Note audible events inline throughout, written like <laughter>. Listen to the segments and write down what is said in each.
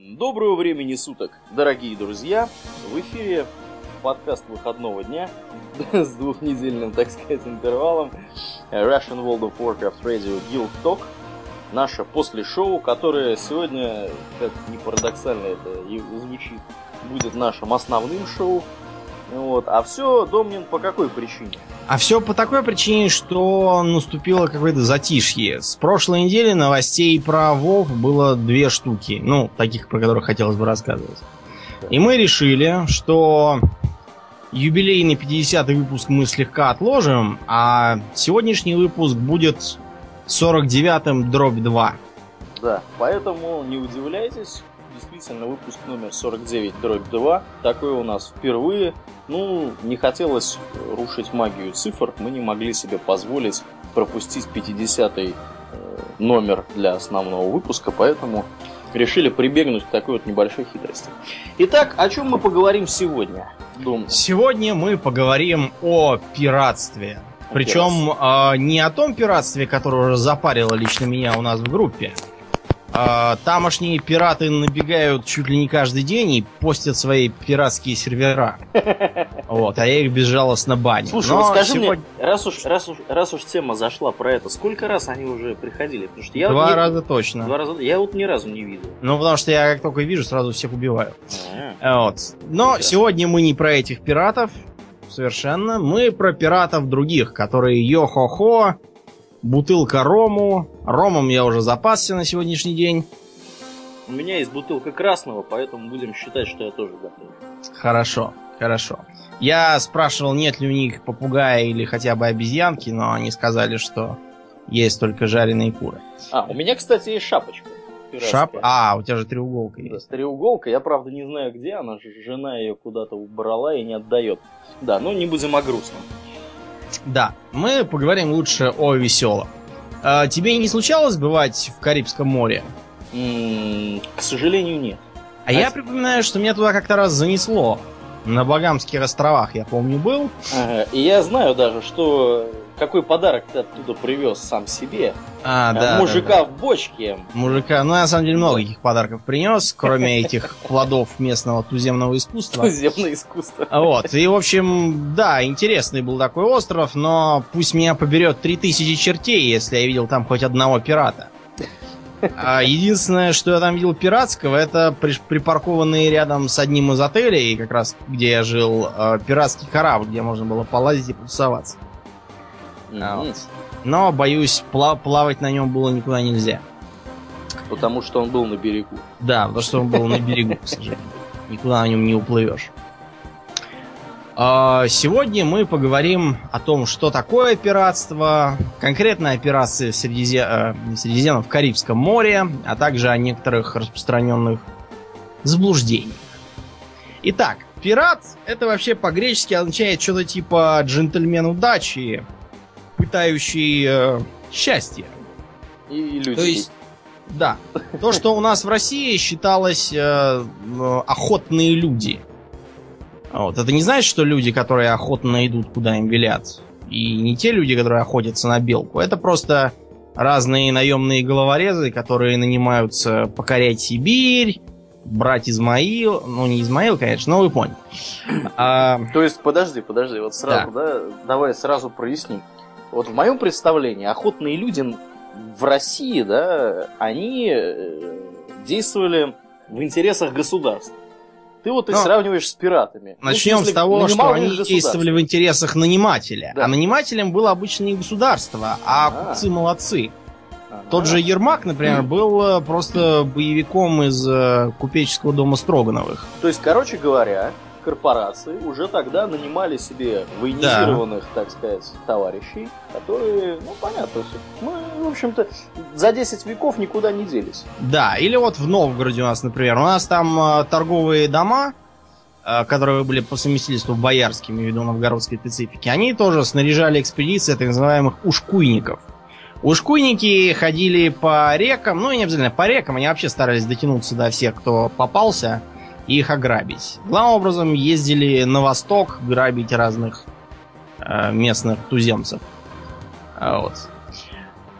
Доброго времени суток, дорогие друзья! В эфире подкаст выходного дня <laughs> с двухнедельным, так сказать, интервалом Russian World of Warcraft Radio Guild Talk. Наше после шоу, которое сегодня, как ни парадоксально это звучит, будет нашим основным шоу. Вот. А все, Домнин, по какой причине? А все по такой причине, что наступило какое-то затишье. С прошлой недели новостей про Вов было две штуки. Ну, таких, про которых хотелось бы рассказывать. И мы решили, что юбилейный 50-й выпуск мы слегка отложим, а сегодняшний выпуск будет 49-м дробь 2. Да, поэтому не удивляйтесь, действительно выпуск номер 49 дробь 2. Такой у нас впервые. Ну, не хотелось рушить магию цифр, мы не могли себе позволить пропустить 50-й э, номер для основного выпуска, поэтому решили прибегнуть к такой вот небольшой хитрости. Итак, о чем мы поговорим сегодня? Дум? Сегодня мы поговорим о пиратстве. Причем э, не о том пиратстве, которое уже запарило лично меня у нас в группе, тамошние пираты набегают чуть ли не каждый день и постят свои пиратские сервера. <laughs> Вот, а я их безжалостно баню. Слушай, Но вот скажи сегодня... мне, раз уж, раз, уж, раз уж тема зашла про это, сколько раз они уже приходили? Потому что я Два вот не... раза точно. Два раза. Я вот ни разу не видел. Ну, потому что я как только вижу, сразу всех убиваю. А-а-а. Вот. Но Интересно. сегодня мы не про этих пиратов. Совершенно. Мы про пиратов других, которые йо-хо-хо, бутылка рому. Ромом я уже запасся на сегодняшний день. У меня есть бутылка красного, поэтому будем считать, что я тоже готов. Хорошо, хорошо. Я спрашивал, нет ли у них попугая или хотя бы обезьянки, но они сказали, что есть только жареные куры. А, у меня, кстати, есть шапочка. Шап? А, у тебя же треуголка есть. Да, треуголка. Я, правда, не знаю где она. Жена ее куда-то убрала и не отдает. Да, но не будем о грустном. Да, мы поговорим лучше о веселом. А, тебе не случалось бывать в Карибском море? М-м, к сожалению, нет. А, а я припоминаю, что меня туда как-то раз занесло. На Багамских островах, я помню, был. Ага, и я знаю даже, что какой подарок ты оттуда привез сам себе. А, да. Мужика да, да. в бочке. Мужика, ну, на самом деле, много каких подарков принес, кроме этих плодов местного туземного искусства. Туземное искусство. Вот. И, в общем, да, интересный был такой остров, но пусть меня поберет 3000 чертей, если я видел там хоть одного пирата. А единственное, что я там видел пиратского, это припаркованные рядом с одним из отелей, как раз где я жил, э, пиратский корабль, где можно было полазить и потусоваться. Mm-hmm. Вот. Но, боюсь, плав- плавать на нем было никуда нельзя. Потому что он был на берегу. Да, потому что он был на берегу, к сожалению. Никуда на нем не уплывешь. А, сегодня мы поговорим о том, что такое пиратство, конкретно операции в, Средизе... Э, в Средиземном, в Карибском море, а также о некоторых распространенных заблуждениях. Итак, пират это вообще по-гречески означает что-то типа джентльмен удачи, пытающий э, счастье. И люди. То есть, да. То, что у нас в России считалось э, охотные люди. Вот. Это не значит, что люди, которые охотно идут, куда им велят. И не те люди, которые охотятся на белку. Это просто разные наемные головорезы, которые нанимаются покорять Сибирь, брать Измаил. Ну, не Измаил, конечно, но вы поняли. А... То есть, подожди, подожди, вот сразу, да, да давай сразу проясним. Вот в моем представлении охотные люди в России, да, они э, действовали в интересах государства. Ты вот и Но сравниваешь с пиратами. Ну, начнем ну, с того, что они действовали в интересах нанимателя. Да. А нанимателем было обычно не государство, а, а. купцы молодцы. Ага. Тот же Ермак, например, <clears throat> был э, просто боевиком из э, купеческого дома Строгановых. То есть, короче говоря, корпорации уже тогда нанимали себе военизированных, да. так сказать, товарищей, которые, ну, понятно, мы, в общем-то, за 10 веков никуда не делись. Да, или вот в Новгороде у нас, например, у нас там э, торговые дома, э, которые были по совместительству боярскими ввиду новгородской специфики, они тоже снаряжали экспедиции так называемых ушкуйников. Ушкуйники ходили по рекам, ну и не обязательно по рекам, они вообще старались дотянуться до всех, кто попался, и их ограбить. Главным образом ездили на восток грабить разных э, местных туземцев. А, вот.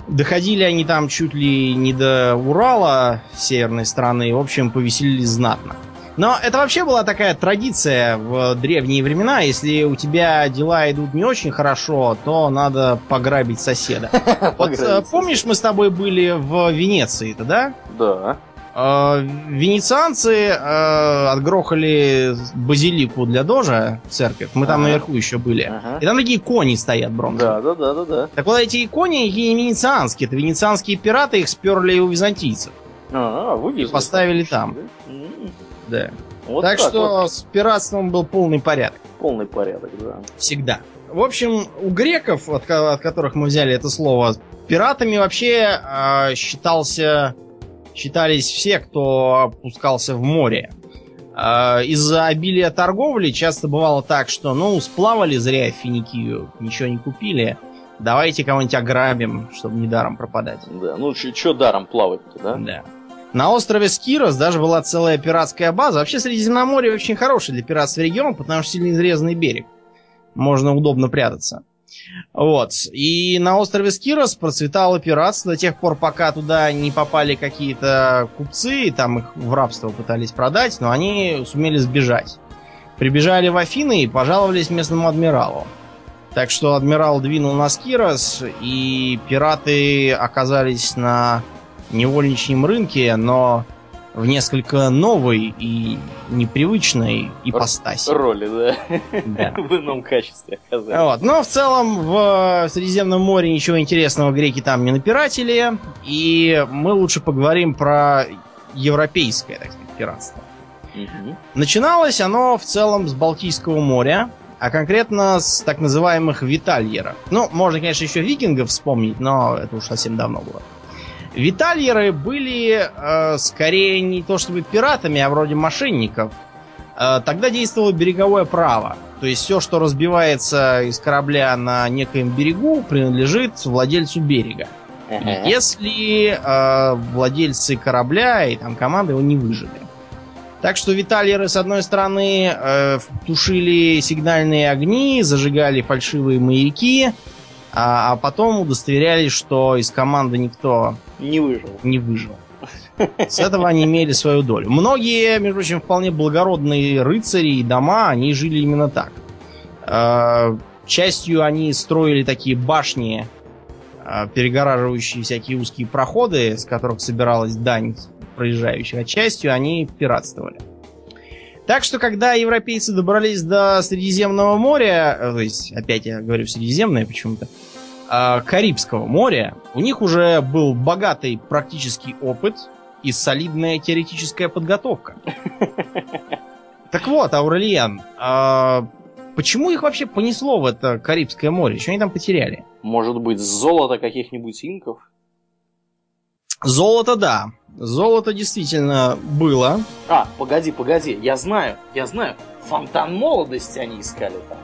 Доходили они там чуть ли не до Урала, северной страны. В общем, повеселились знатно. Но это вообще была такая традиция в древние времена. Если у тебя дела идут не очень хорошо, то надо пограбить соседа. <laughs> Вот э, помнишь, мы с тобой были в Венеции-то, да? Да. Э, Венецианцы э, отгрохали базилику для дожа, церковь. Мы там наверху еще были. И там такие кони стоят бронзовые. Да, да, да, да. Так вот эти кони и не венецианские. Это венецианские пираты, их сперли у византийцев. А, вывезли. И поставили там. Да? Вот так, так что вот. с пиратством был полный порядок. Полный порядок, да. Всегда. В общем, у греков, от, от которых мы взяли это слово, пиратами вообще э, считался, считались все, кто опускался в море. Э, из-за обилия торговли часто бывало так, что, ну, сплавали зря Финикию, ничего не купили. Давайте кого-нибудь ограбим, чтобы недаром пропадать. Да, ну что даром плавать-то, да? Да. На острове Скирос даже была целая пиратская база. Вообще Средиземноморье очень хороший для пиратства регион, потому что сильно изрезанный берег. Можно удобно прятаться. Вот. И на острове Скирос процветало пиратство до тех пор, пока туда не попали какие-то купцы, и там их в рабство пытались продать, но они сумели сбежать. Прибежали в Афины и пожаловались местному адмиралу. Так что адмирал двинул на Скирос, и пираты оказались на невольничьем рынке, но в несколько новой и непривычной ипостаси. Роли, да. Да. <laughs> В ином качестве оказались. Вот. Но в целом в Средиземном море ничего интересного греки там не напиратели, и мы лучше поговорим про европейское, так сказать, пиратство. Начиналось оно в целом с Балтийского моря, а конкретно с так называемых витальеров. Ну, можно, конечно, еще викингов вспомнить, но это уж совсем давно было. Витальеры были э, скорее не то чтобы пиратами, а вроде мошенников. Э, тогда действовало береговое право. То есть все, что разбивается из корабля на некоем берегу, принадлежит владельцу берега. Ага. Если э, владельцы корабля и там команда его не выжили. Так что витальеры, с одной стороны, э, тушили сигнальные огни, зажигали фальшивые маяки, а, а потом удостоверялись, что из команды никто Не выжил. не выжил. С этого они имели свою долю. Многие, между прочим, вполне благородные рыцари и дома, они жили именно так. Э, Частью они строили такие башни, э, перегораживающие всякие узкие проходы, с которых собиралась дань проезжающих, а частью они пиратствовали. Так что, когда европейцы добрались до Средиземного моря, э, то есть, опять я говорю Средиземное почему-то, э, Карибского моря, у них уже был богатый практический опыт и солидная теоретическая подготовка. <laughs> Так вот, Аурельян, а почему их вообще понесло в это Карибское море? Что они там потеряли? Может быть, золото каких-нибудь инков? Золото, да. Золото действительно было. А, погоди, погоди, я знаю, я знаю. Фонтан молодости они искали там.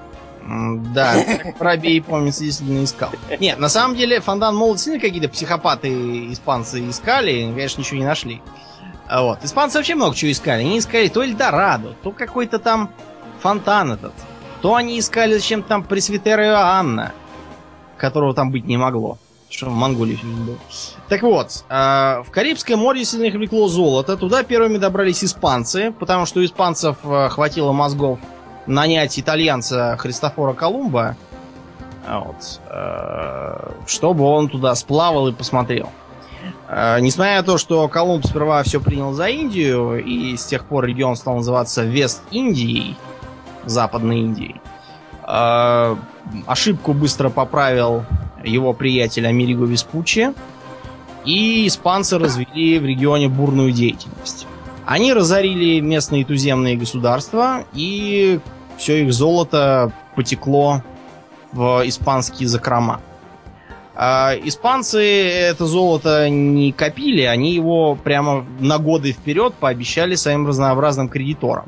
Да, Воробей, помнится, действительно искал. Нет, на самом деле, фонтан молодости какие-то психопаты испанцы искали, и, конечно, ничего не нашли. А Вот. Испанцы вообще много чего искали. Они искали то Эльдорадо, то какой-то там фонтан этот. То они искали зачем там Пресвитера Иоанна, которого там быть не могло. Что в Монголии время был. Так вот, э, в Карибское море их влекло золото. Туда первыми добрались испанцы, потому что у испанцев э, хватило мозгов нанять итальянца Христофора Колумба, а вот, чтобы он туда сплавал и посмотрел. Несмотря на то, что Колумб сперва все принял за Индию, и с тех пор регион стал называться Вест-Индией, Западной Индией, ошибку быстро поправил его приятель Америго Веспуччи, и испанцы развели в регионе бурную деятельность. Они разорили местные туземные государства, и все их золото потекло в испанские закрома. А испанцы это золото не копили, они его прямо на годы вперед пообещали своим разнообразным кредиторам,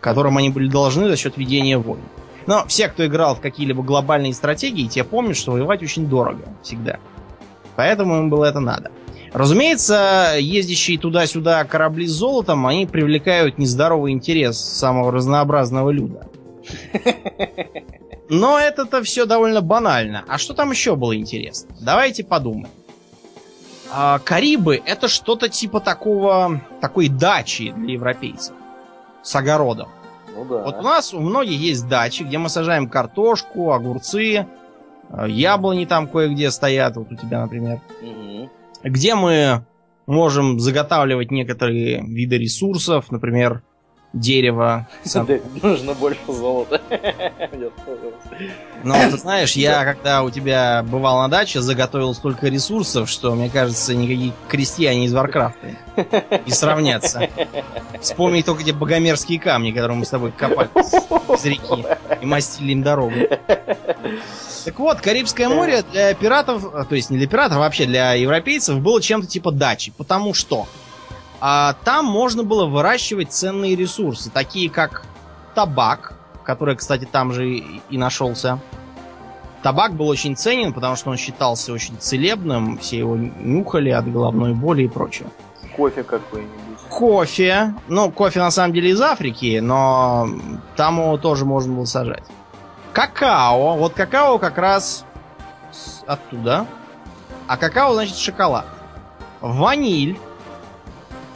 которым они были должны за счет ведения войн. Но все, кто играл в какие-либо глобальные стратегии, те помнят, что воевать очень дорого всегда. Поэтому им было это надо. Разумеется, ездящие туда-сюда корабли с золотом, они привлекают нездоровый интерес самого разнообразного люда. <laughs> Но это-то все довольно банально. А что там еще было интересно? Давайте подумаем. А Карибы это что-то типа такого, такой дачи для европейцев с огородом. Ну да. Вот у нас у многих есть дачи, где мы сажаем картошку, огурцы, э, яблони там кое-где стоят, вот у тебя, например. Мгм. Где мы можем заготавливать некоторые виды ресурсов, например, дерево. <laughs> сам- Нужно больше золота. <laughs> Но ты знаешь, я когда у тебя бывал на даче, заготовил столько ресурсов, что, мне кажется, никакие крестьяне из Варкрафта не сравнятся. <laughs> Вспомни только те богомерзкие камни, которые мы с тобой копали с- из реки и мастили им дорогу. Так вот, Карибское море для пиратов, а, то есть не для пиратов, а вообще для европейцев, было чем-то типа дачи. Потому что а, там можно было выращивать ценные ресурсы, такие как табак, который, кстати, там же и, и нашелся. Табак был очень ценен, потому что он считался очень целебным, все его нюхали от головной боли и прочее. Кофе какой-нибудь. Кофе. Ну, кофе на самом деле из Африки, но там его тоже можно было сажать. Какао. Вот какао как раз оттуда. А какао значит шоколад. Ваниль.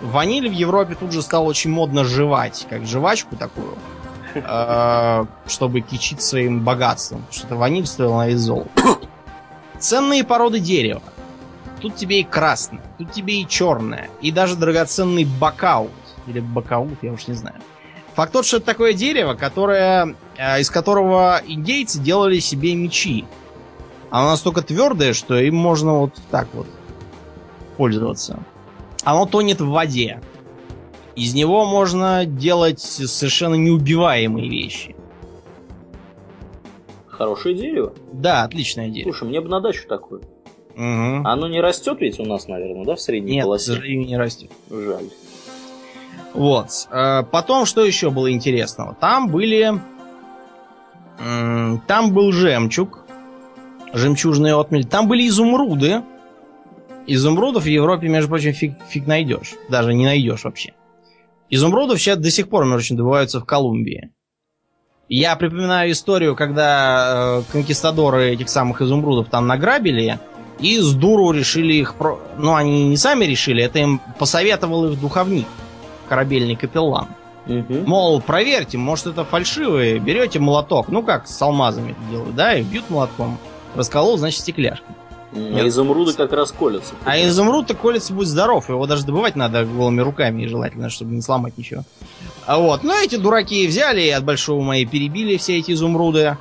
Ваниль в Европе тут же стал очень модно жевать, как жвачку такую, э, чтобы кичить своим богатством. Потому что это ваниль стоила на вес золота. Ценные породы дерева. Тут тебе и красное, тут тебе и черное, и даже драгоценный бакаут. Или бакаут, я уж не знаю. Факт тот, что это такое дерево, которое, э, из которого индейцы делали себе мечи. Оно настолько твердое, что им можно вот так вот пользоваться. Оно тонет в воде. Из него можно делать совершенно неубиваемые вещи. Хорошее дерево. Да, отличное дерево. Слушай, мне бы на дачу такое. Мгм. Оно не растет ведь у нас, наверное, да, в средней Нет, к полосе? сожалению, не растет. Жаль. Вот. Э, Потом, что еще было интересного? Там были... Там был жемчуг. Жемчужный отмель. Там были изумруды. Изумрудов в Европе, между прочим, фиг, фиг найдешь. Даже не найдешь вообще. Изумрудов сейчас до сих пор, между прочим, добываются в Колумбии. Я припоминаю историю, когда э, конкистадоры этих самых изумрудов там награбили, и с дуру решили их... Про... Ну, они не сами решили, это им посоветовал их духовник корабельный капеллан. Мгм. Мол, проверьте, может это фальшивые, берете молоток, ну как с алмазами это делают, да, и бьют молотком. Расколол, значит, стекляшка. М, А изумруды как раз колятся. А изумруд-то колется, будь здоров, его даже добывать надо голыми руками, желательно, чтобы не сломать ничего. А вот, ну эти дураки взяли и от большого моей перебили все эти изумруды.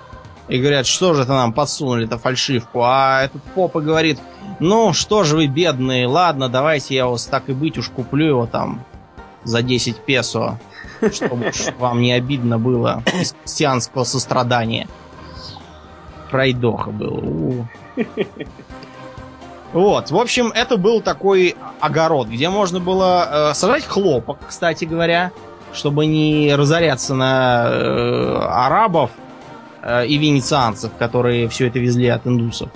И говорят, что же это нам подсунули-то фальшивку. А этот попа говорит, ну что же вы бедные, ладно, давайте я вас так и быть уж куплю его там за 10 песо, чтобы вам не обидно было из христианского сострадания. Пройдоха был. Вот, в общем, это был такой огород, где можно было э, сажать хлопок, кстати говоря, чтобы не разоряться на э, арабов э, и венецианцев, которые все это везли от индусов.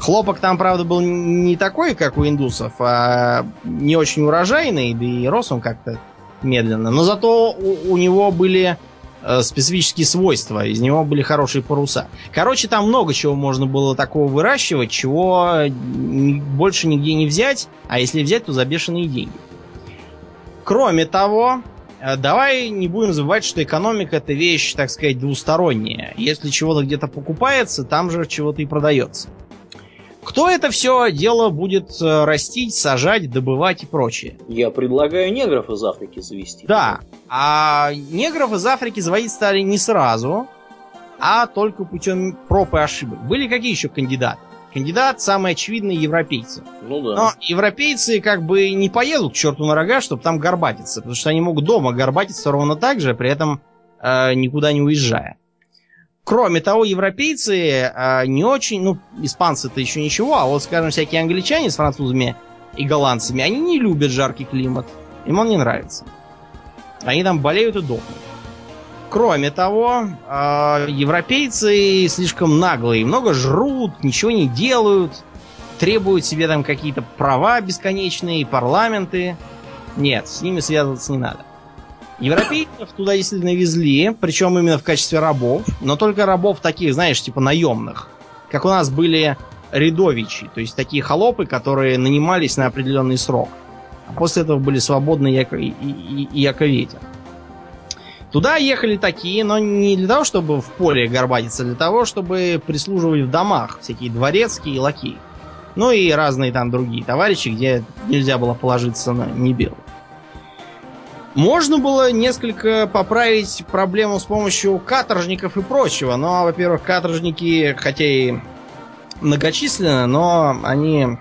Хлопок там, правда, был не такой, как у индусов, а не очень урожайный, да и рос он как-то медленно. Но зато у, у него были специфические свойства, из него были хорошие паруса. Короче, там много чего можно было такого выращивать, чего ни- больше нигде не взять, а если взять, то за бешеные деньги. Кроме того, э, давай не будем забывать, что экономика это вещь, так сказать, двусторонняя. Если чего-то где-то покупается, там же чего-то и продается. Кто это все дело будет э, растить, сажать, добывать и прочее? Я предлагаю негров из Африки завести. Да, а негров из Африки заводить стали не сразу, а только путем проб и ошибок. Были какие еще кандидаты? Кандидат самый очевидный европейцы. Ну да. Но европейцы как бы не поедут к черту на рога, чтобы там горбатиться, потому что они могут дома горбатиться ровно так же, при этом э, никуда не уезжая. Кроме того, европейцы э, не очень, ну, испанцы-то еще ничего, а вот, скажем, всякие англичане с французами и голландцами, они не любят жаркий климат. Им он не нравится. Они там болеют и дохнут. Кроме того, э, европейцы слишком наглые, много жрут, ничего не делают, требуют себе там какие-то права бесконечные, парламенты. Нет, с ними связываться не надо. Европейцев туда действительно везли, причем именно в качестве рабов, но только рабов таких, знаешь, типа наемных. Как у нас были рядовичи, то есть такие холопы, которые нанимались на определенный срок. А после этого были свободны яко, и, и, и яковете. Туда ехали такие, но не для того, чтобы в поле горбатиться, а для того, чтобы прислуживать в домах, всякие дворецкие и лакеи. Ну и разные там другие товарищи, где нельзя было положиться на небел. Можно было несколько поправить проблему с помощью каторжников и прочего, но, во-первых, каторжники, хотя и многочисленны, но они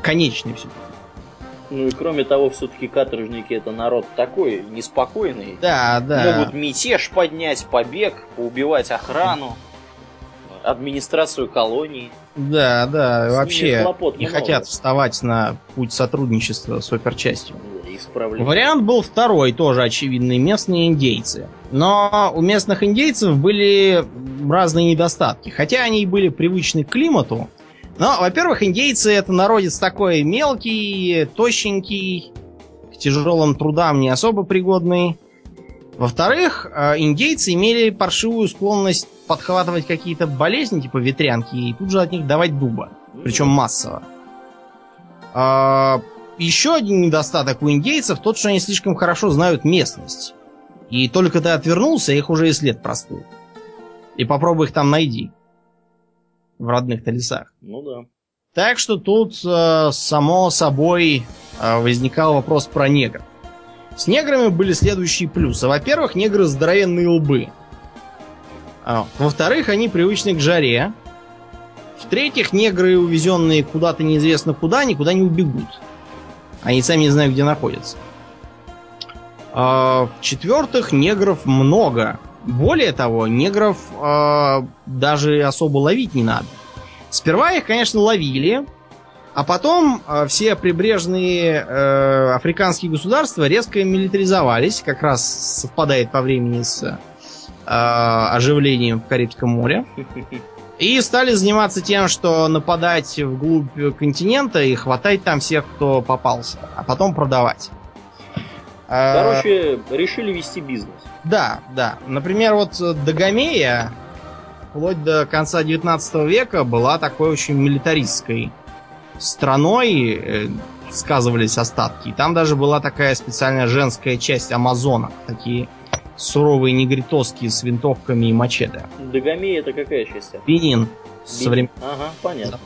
конечны все. Ну и кроме того, все-таки каторжники это народ такой неспокойный. Да, да. Могут мятеж поднять, побег, поубивать охрану, администрацию колонии. Да, да, С вообще не много. хотят вставать на путь сотрудничества с оперчастью. Да, Исправление. Вариант был второй, тоже очевидный, местные индейцы. Но у местных индейцев были разные недостатки. Хотя они и были привычны к климату. Но, во-первых, индейцы это народец такой мелкий, тощенький, к тяжелым трудам не особо пригодный. Во-вторых, э, индейцы имели паршивую склонность подхватывать какие-то болезни, типа ветрянки, и тут же от них давать дуба. Причем массово. Еще один недостаток у индейцев тот, что они слишком хорошо знают местность. И только ты отвернулся, их уже и след простыл. И попробуй их там найди. В родных-то лесах. Ну да. Так что тут, э, само собой, э, возникал вопрос про негров. С неграми были следующие плюсы. Во-первых, негры здоровенные лбы. А, Во-вторых, они привычны к жаре. В-третьих, негры, увезенные куда-то неизвестно куда, никуда не убегут. Они сами не знают, где находятся. А, В-четвертых, негров много. Более того, негров а, даже особо ловить не надо. Сперва их, конечно, ловили, а потом э, все прибрежные э, африканские государства резко милитаризовались, как раз совпадает по времени с э, оживлением в Карибском море. <laughs> И стали заниматься тем, что нападать вглубь континента и хватать там всех, кто попался, а потом продавать. Э, Короче, решили вести бизнес. да, да. Например, вот э, Дагомея вплоть до конца 19 века была такой очень милитаристской страной, э, сказывались остатки. И там даже была такая специальная женская часть амазонок, такие суровые негритоски с винтовками и мачете. Дагомея это какая часть? Бенин. Со времен Ага, понятно.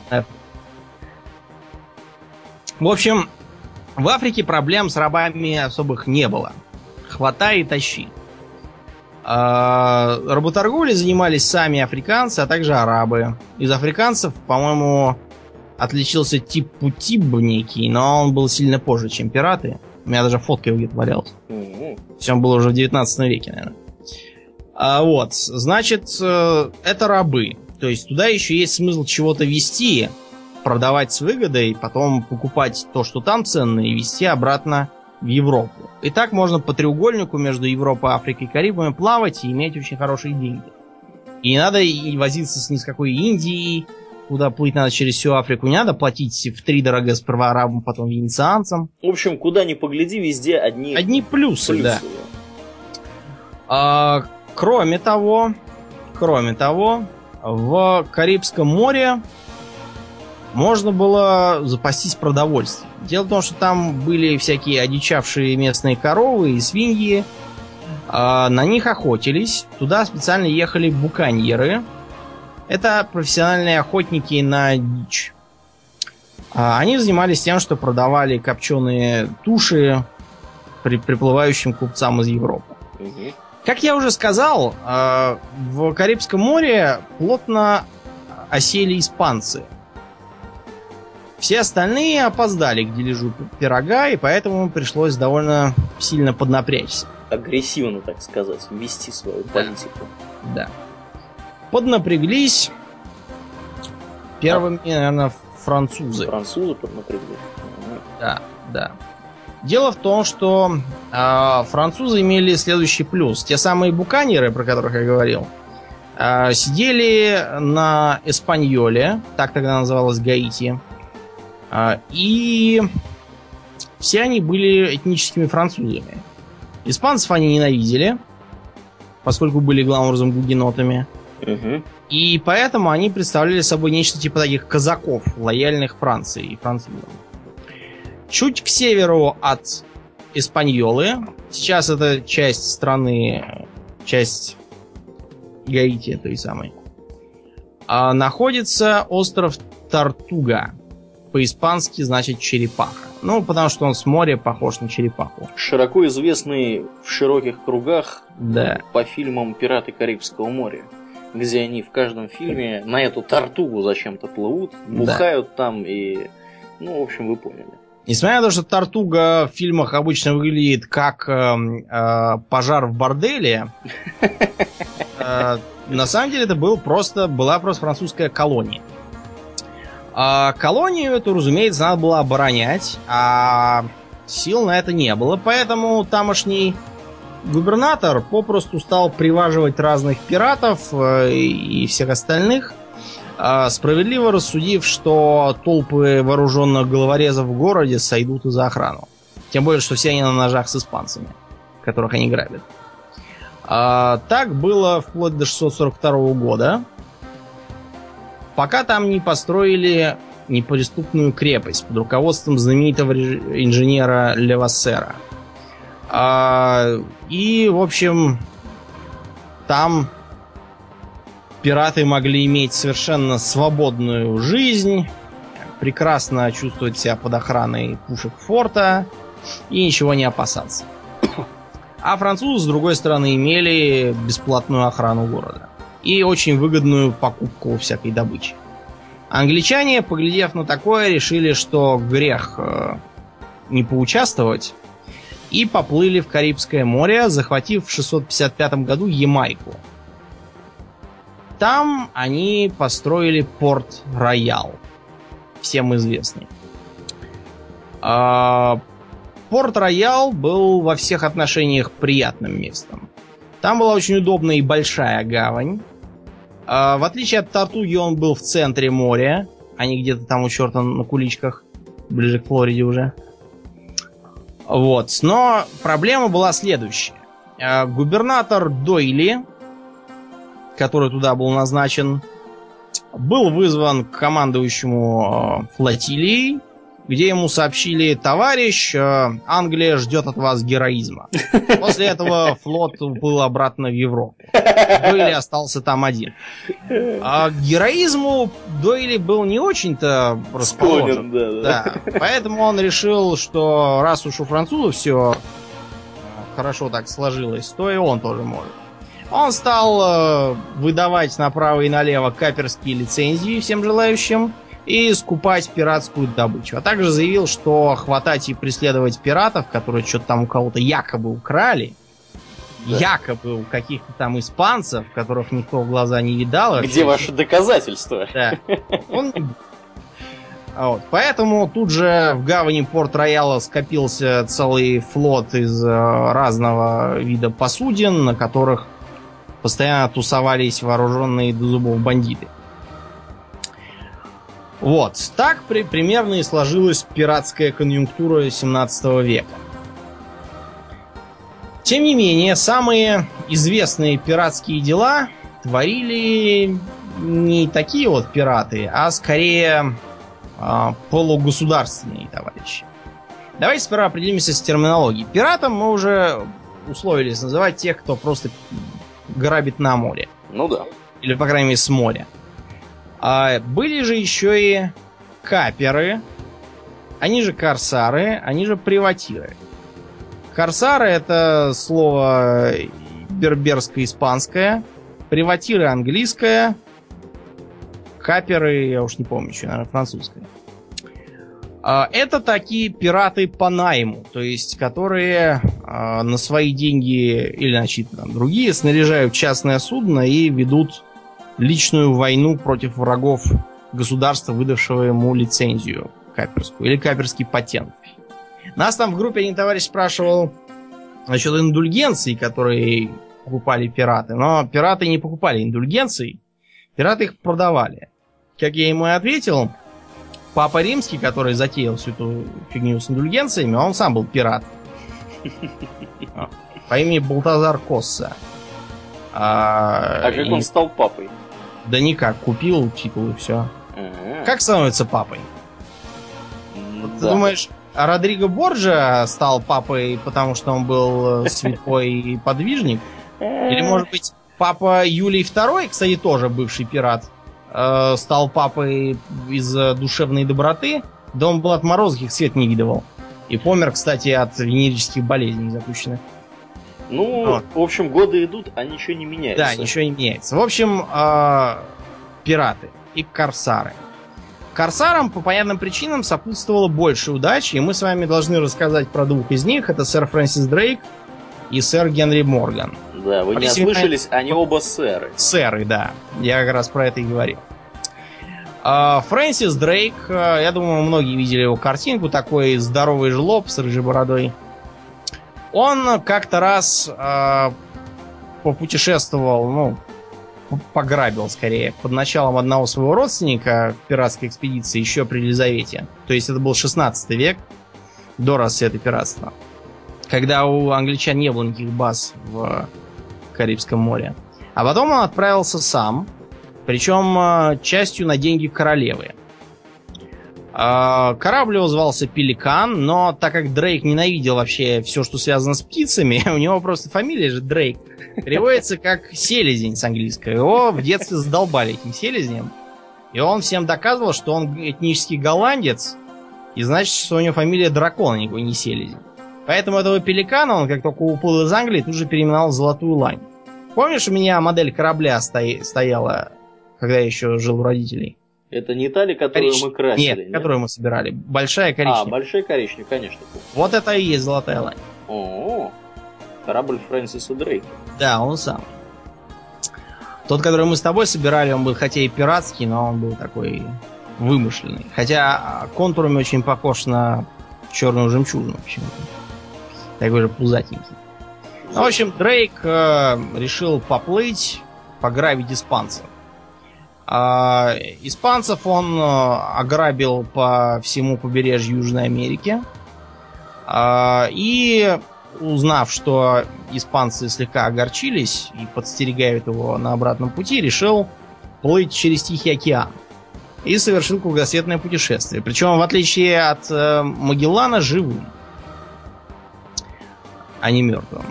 В общем, в Африке проблем с рабами особых не было. Хватай и тащи. А, Работорговлей занимались сами африканцы, а также арабы. Из африканцев, по-моему, отличился тип Путиб некий, но он был сильно позже, чем пираты. У меня даже фотка его где-то валялась. Мгм. Все было уже в 19 веке, наверное. А, вот, значит, э, это рабы. То есть туда еще есть смысл чего-то вести, продавать с выгодой, потом покупать то, что там ценно, и везти обратно в Европу. И так можно по треугольнику между Европой, Африкой и Карибами плавать и иметь очень хорошие деньги. И не надо и возиться с ни с какой Индией, куда плыть надо через всю Африку. Не надо платить в три дорого сперва арабам, потом венецианцам. В общем, куда ни погляди, везде одни Одни плюсы, плюсы. да. А, кроме того, кроме того, в Карибском море можно было запастись продовольствием. Дело в том, что там были всякие одичавшие местные коровы и свиньи. А, на них охотились. Туда специально ехали буканьеры. Это профессиональные охотники на дичь. А, они занимались тем, что продавали копченые туши при приплывающим купцам из Европы. Как я уже сказал, э, в Карибском море плотно осели испанцы. Все остальные опоздали к дележу пирога, и поэтому пришлось довольно сильно поднапрячься. Агрессивно, так сказать, вести свою политику. Да. Поднапряглись. Первыми, наверное, французы. Французы поднапрягли. Мгм. Да, да. Дело в том, что а, французы имели следующий плюс. Те самые буканеры, про которых я говорил, а, сидели на Эспаньоле, так тогда называлось Гаити, а, и все они были этническими французами. Испанцев они ненавидели, поскольку были главным образом гугенотами. Мгм. И поэтому они представляли собой нечто типа таких казаков, лояльных Франции и французам. Чуть к северу от Испаньолы, сейчас это часть страны, часть Гаити той самой, а, находится остров Тартуга. По-испански значит черепаха. Ну, потому что он с моря похож на черепаху. Широко известный в широких кругах Да. по фильмам «Пираты Карибского моря», где они в каждом фильме на эту тартугу зачем-то плывут, Да. бухают там и... Ну, в общем, вы поняли. Несмотря на то, что Тартуга в фильмах обычно выглядит как эм, э, пожар в борделе, <laughs> э, на самом деле это был просто, была просто французская колония. А колонию эту, разумеется, надо было оборонять, а сил на это не было, поэтому тамошний губернатор попросту стал приваживать разных пиратов э, и всех остальных, а, справедливо рассудив, что толпы вооруженных головорезов в городе сойдут и за охрану. Тем более, что все они на ножах с испанцами, которых они грабят. А, так было вплоть до 642 года, пока там не построили неприступную крепость под руководством знаменитого инженера Левассера. А, и, в общем, там пираты могли иметь совершенно свободную жизнь, прекрасно чувствовать себя под охраной пушек форта и ничего не опасаться. А французы, с другой стороны, имели бесплатную охрану города и очень выгодную покупку всякой добычи. Англичане, поглядев на такое, решили, что грех э, не поучаствовать, и поплыли в Карибское море, захватив в 655 году Ямайку. Там они построили порт Роял, всем известный. А, Порт Роял был во всех отношениях приятным местом. Там была очень удобная и большая гавань. А, В отличие от Тартуги, он был в центре моря, а не где-то там у черта на куличках, ближе к Флориде уже. Вот. Но проблема была следующая. А, Губернатор Дойли, который туда был назначен, был вызван к командующему э, флотилией, где ему сообщили, товарищ, э, Англия ждет от вас героизма. <laughs> После этого флот уплыл обратно в Европу. Дойли остался там один. А к героизму Дойли был не очень-то расположен. Склонен, да, да. Да, поэтому он решил, что раз уж у французов все хорошо так сложилось, то и он тоже может. Он стал э, выдавать направо и налево каперские лицензии всем желающим и скупать пиратскую добычу. А также заявил, что хватать и преследовать пиратов, которые что-то там у кого-то якобы украли, Да. якобы у каких-то там испанцев, которых никто в глаза не видал. Где ваши доказательства? Да. Он не Вот. Поэтому тут же в гавани Порт-Рояла скопился целый флот из э, разного вида посудин, на которых постоянно тусовались вооруженные до зубов бандиты. Вот. Так при- примерно и сложилась пиратская конъюнктура 17 века. Тем не менее, самые известные пиратские дела творили не такие вот пираты, а скорее а, полугосударственные товарищи. Давайте сперва определимся с терминологией. Пиратом мы уже условились называть тех, кто просто грабит на море. Ну да. Или, по крайней мере, с моря. А были же еще и каперы, они же корсары, они же приватиры. Корсары это слово берберско-испанское, приватиры английское, каперы, я уж не помню, что, наверное, французское. А, Это такие пираты по найму, то есть которые а, на свои деньги или на там другие снаряжают частное судно и ведут личную войну против врагов государства, выдавшего ему лицензию каперскую или каперский патент. Нас там в группе один товарищ спрашивал насчет индульгенций, которые покупали пираты. Но пираты не покупали индульгенций, пираты их продавали. Как я ему и ответил, Папа Римский, который затеял всю эту фигню с индульгенциями, он сам был пират. <laughs> По имени Балтазар Косса. А, А как и- он стал папой? Да никак, купил титул и все. Ага. Как становится папой? Ты да. думаешь, а Родриго Борджа стал папой, потому что он был э, святой подвижник? Или, может быть, папа Юлий II, кстати, тоже бывший пират, э, стал папой из э, душевной доброты? Да он был от морозких свет не видывал. И помер, кстати, от венерических болезней запущенных. Ну, Вот. в общем, годы идут, а ничего не меняется. Да, ничего не меняется. В общем, э, пираты и корсары. Корсарам по понятным причинам сопутствовало больше удачи, и мы с вами должны рассказать про двух из них. Это сэр Фрэнсис Дрейк и сэр Генри Морган. Да, вы не ослышались, они оба сэры. Сэры, да. Я как раз про это и говорил. А, Фрэнсис Дрейк, а, я думаю, многие видели его картинку, такой здоровый жлоб с рыжей бородой. Он как-то раз а, попутешествовал, ну, пограбил скорее, под началом одного своего родственника в пиратской экспедиции еще при Елизавете. То есть это был 16 век, до расцвета пиратства. Когда у англичан не было никаких баз в Карибском море. А потом он отправился сам, причем э, частью на деньги королевы. А, Корабль его звался Пеликан, но так как Дрейк ненавидел вообще все, что связано с птицами, <laughs> у него просто фамилия же Дрейк. Переводится как селезень с английского. Его в детстве задолбали этим селезнем. И он всем доказывал, что он этнический голландец, и значит, что у него фамилия дракон, а не селезень. Поэтому этого пеликана он, как только уплыл из Англии, тут же переименовал в Золотую Лань. Помнишь, у меня модель корабля стои- стояла, когда я еще жил у родителей? Это не та ли, которую Корич- мы красили? Нет, которую мы собирали. Большая А, коричневая. большой коричневый, конечно. Вот это и есть Золотая Лань. О, корабль Фрэнсиса Дрейка. Да, он сам. Тот, который мы с тобой собирали, он был хотя и пиратский, но он был такой вымышленный. Хотя а, контурами очень похож на черную жемчужину почему-то. Такой же пузатенький. Ну, в общем, Дрейк э, решил поплыть, пограбить испанцев. А, испанцев он э, ограбил по всему побережью Южной Америки. А, и узнав, что испанцы слегка огорчились и подстерегают его на обратном пути, решил плыть через Тихий океан. И совершил кругосветное путешествие. Причем, в отличие от э, Магеллана, живым. А не мертвым.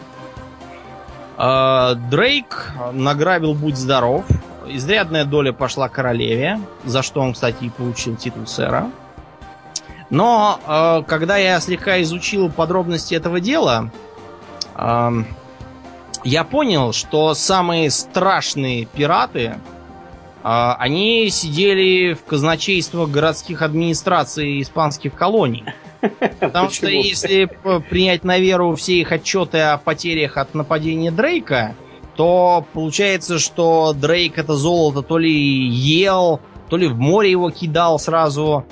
Э, Дрейк награбил «Будь здоров». Изрядная доля пошла королеве, за что он, кстати, и получил титул сэра. Но э, когда я слегка изучил подробности этого дела, эм, я понял, что самые страшные пираты, э, они сидели в казначействах городских администраций испанских колоний. <laughs> Потому что если принять на веру все их отчеты о потерях от нападения Дрейка, то получается, что Дрейк это золото то ли ел, то ли в море его кидал сразу.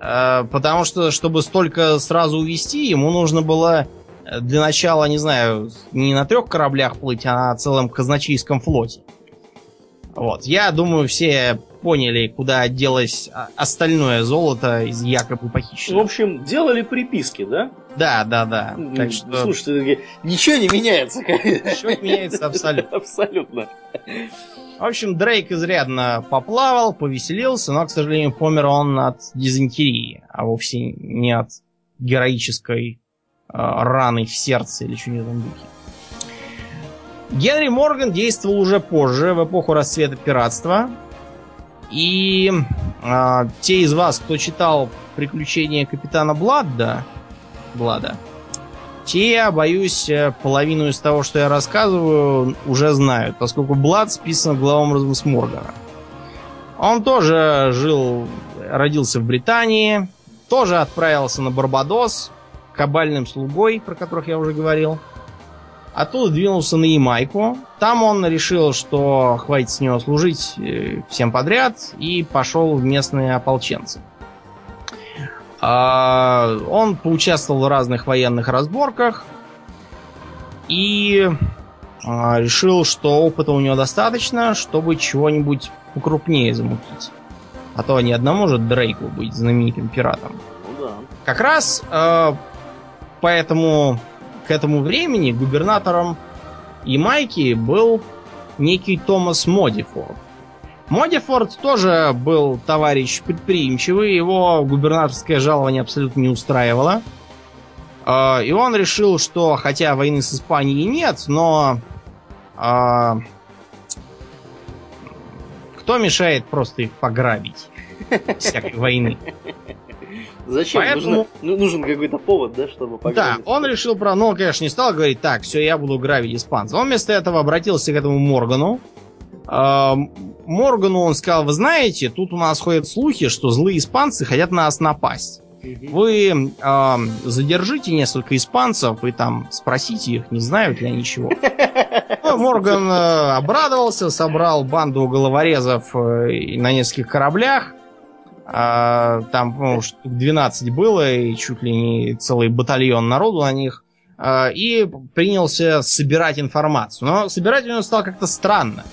Э, Потому что, чтобы столько сразу увезти, ему нужно было э, для начала, не знаю, не на трех кораблях плыть, а на целом казначейском флоте. Вот. Я думаю, все поняли, куда делось а, остальное золото из якобы В похищенного. общем, делали приписки, да? Да, да, да. М, Так что Слушайте, ничего не меняется. ничего не меняется абсолютно. Абсолютно. В общем, Дрейк изрядно поплавал, повеселился, но, к сожалению, помер он от дизентерии, а вовсе не от героической э, раны в сердце или что-нибудь в этом духе. Генри Морган действовал уже позже, в эпоху расцвета пиратства. И э, те из вас, кто читал «Приключения капитана Бладда», Блада, те, боюсь, э, половину из того, что я рассказываю, уже знают, поскольку Блад списан главным образом с Моргана. Он тоже жил, родился в Британии, тоже отправился на Барбадос кабальным слугой, про которых я уже говорил. Оттуда двинулся на Ямайку. Там он решил, что хватит с него служить э, всем подряд, и пошел в местные ополченцы. А, Он поучаствовал в разных военных разборках и а, решил, что опыта у него достаточно, чтобы чего-нибудь покрупнее замутить. А то не одному же Дрейку быть знаменитым пиратом. Ну да. Как раз э, поэтому этому времени губернатором Ямайки был некий Томас Модифорд. Модифорд тоже был товарищ предприимчивый, его губернаторское жалование абсолютно не устраивало. А, и он решил, что хотя войны с Испанией нет, но а, кто мешает просто их пограбить? Всякой войны. Зачем? Поэтому... Нужно, ну, нужен какой-то повод, да, чтобы пограбить. Да, он решил про... Ну, он, конечно, не стал говорить, так, все, я буду грабить испанцев. Он вместо этого обратился к этому Моргану. Э, Моргану он сказал, вы знаете, тут у нас ходят слухи, что злые испанцы хотят на нас напасть. Вы э, задержите несколько испанцев и там спросите их, не знают ли они чего. <laughs> Ну, Морган э, обрадовался, собрал банду головорезов э, на нескольких кораблях. Э, там, ну, 12 было, и чуть ли не целый батальон народу на них. Э, и принялся собирать информацию. Но собирать у него стало как-то странно.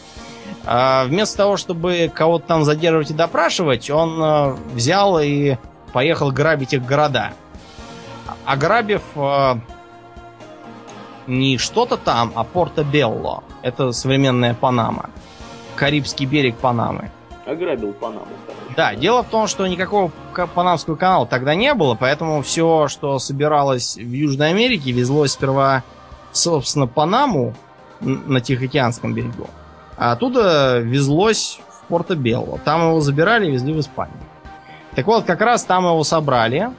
Э, вместо того, чтобы кого-то там задерживать и допрашивать, он э, взял и поехал грабить их города. Ограбив э, не что-то там, а Порто-Белло. Это современная Панама. Карибский берег Панамы. Ограбил Панаму. Да, дело в том, что никакого Панамского канала тогда не было, поэтому все, что собиралось в Южной Америке, везлось сперва, собственно, Панаму на Тихоокеанском берегу. А оттуда везлось в Порто-Белло. Там его забирали и везли в Испанию. Так вот, как раз там его собрали.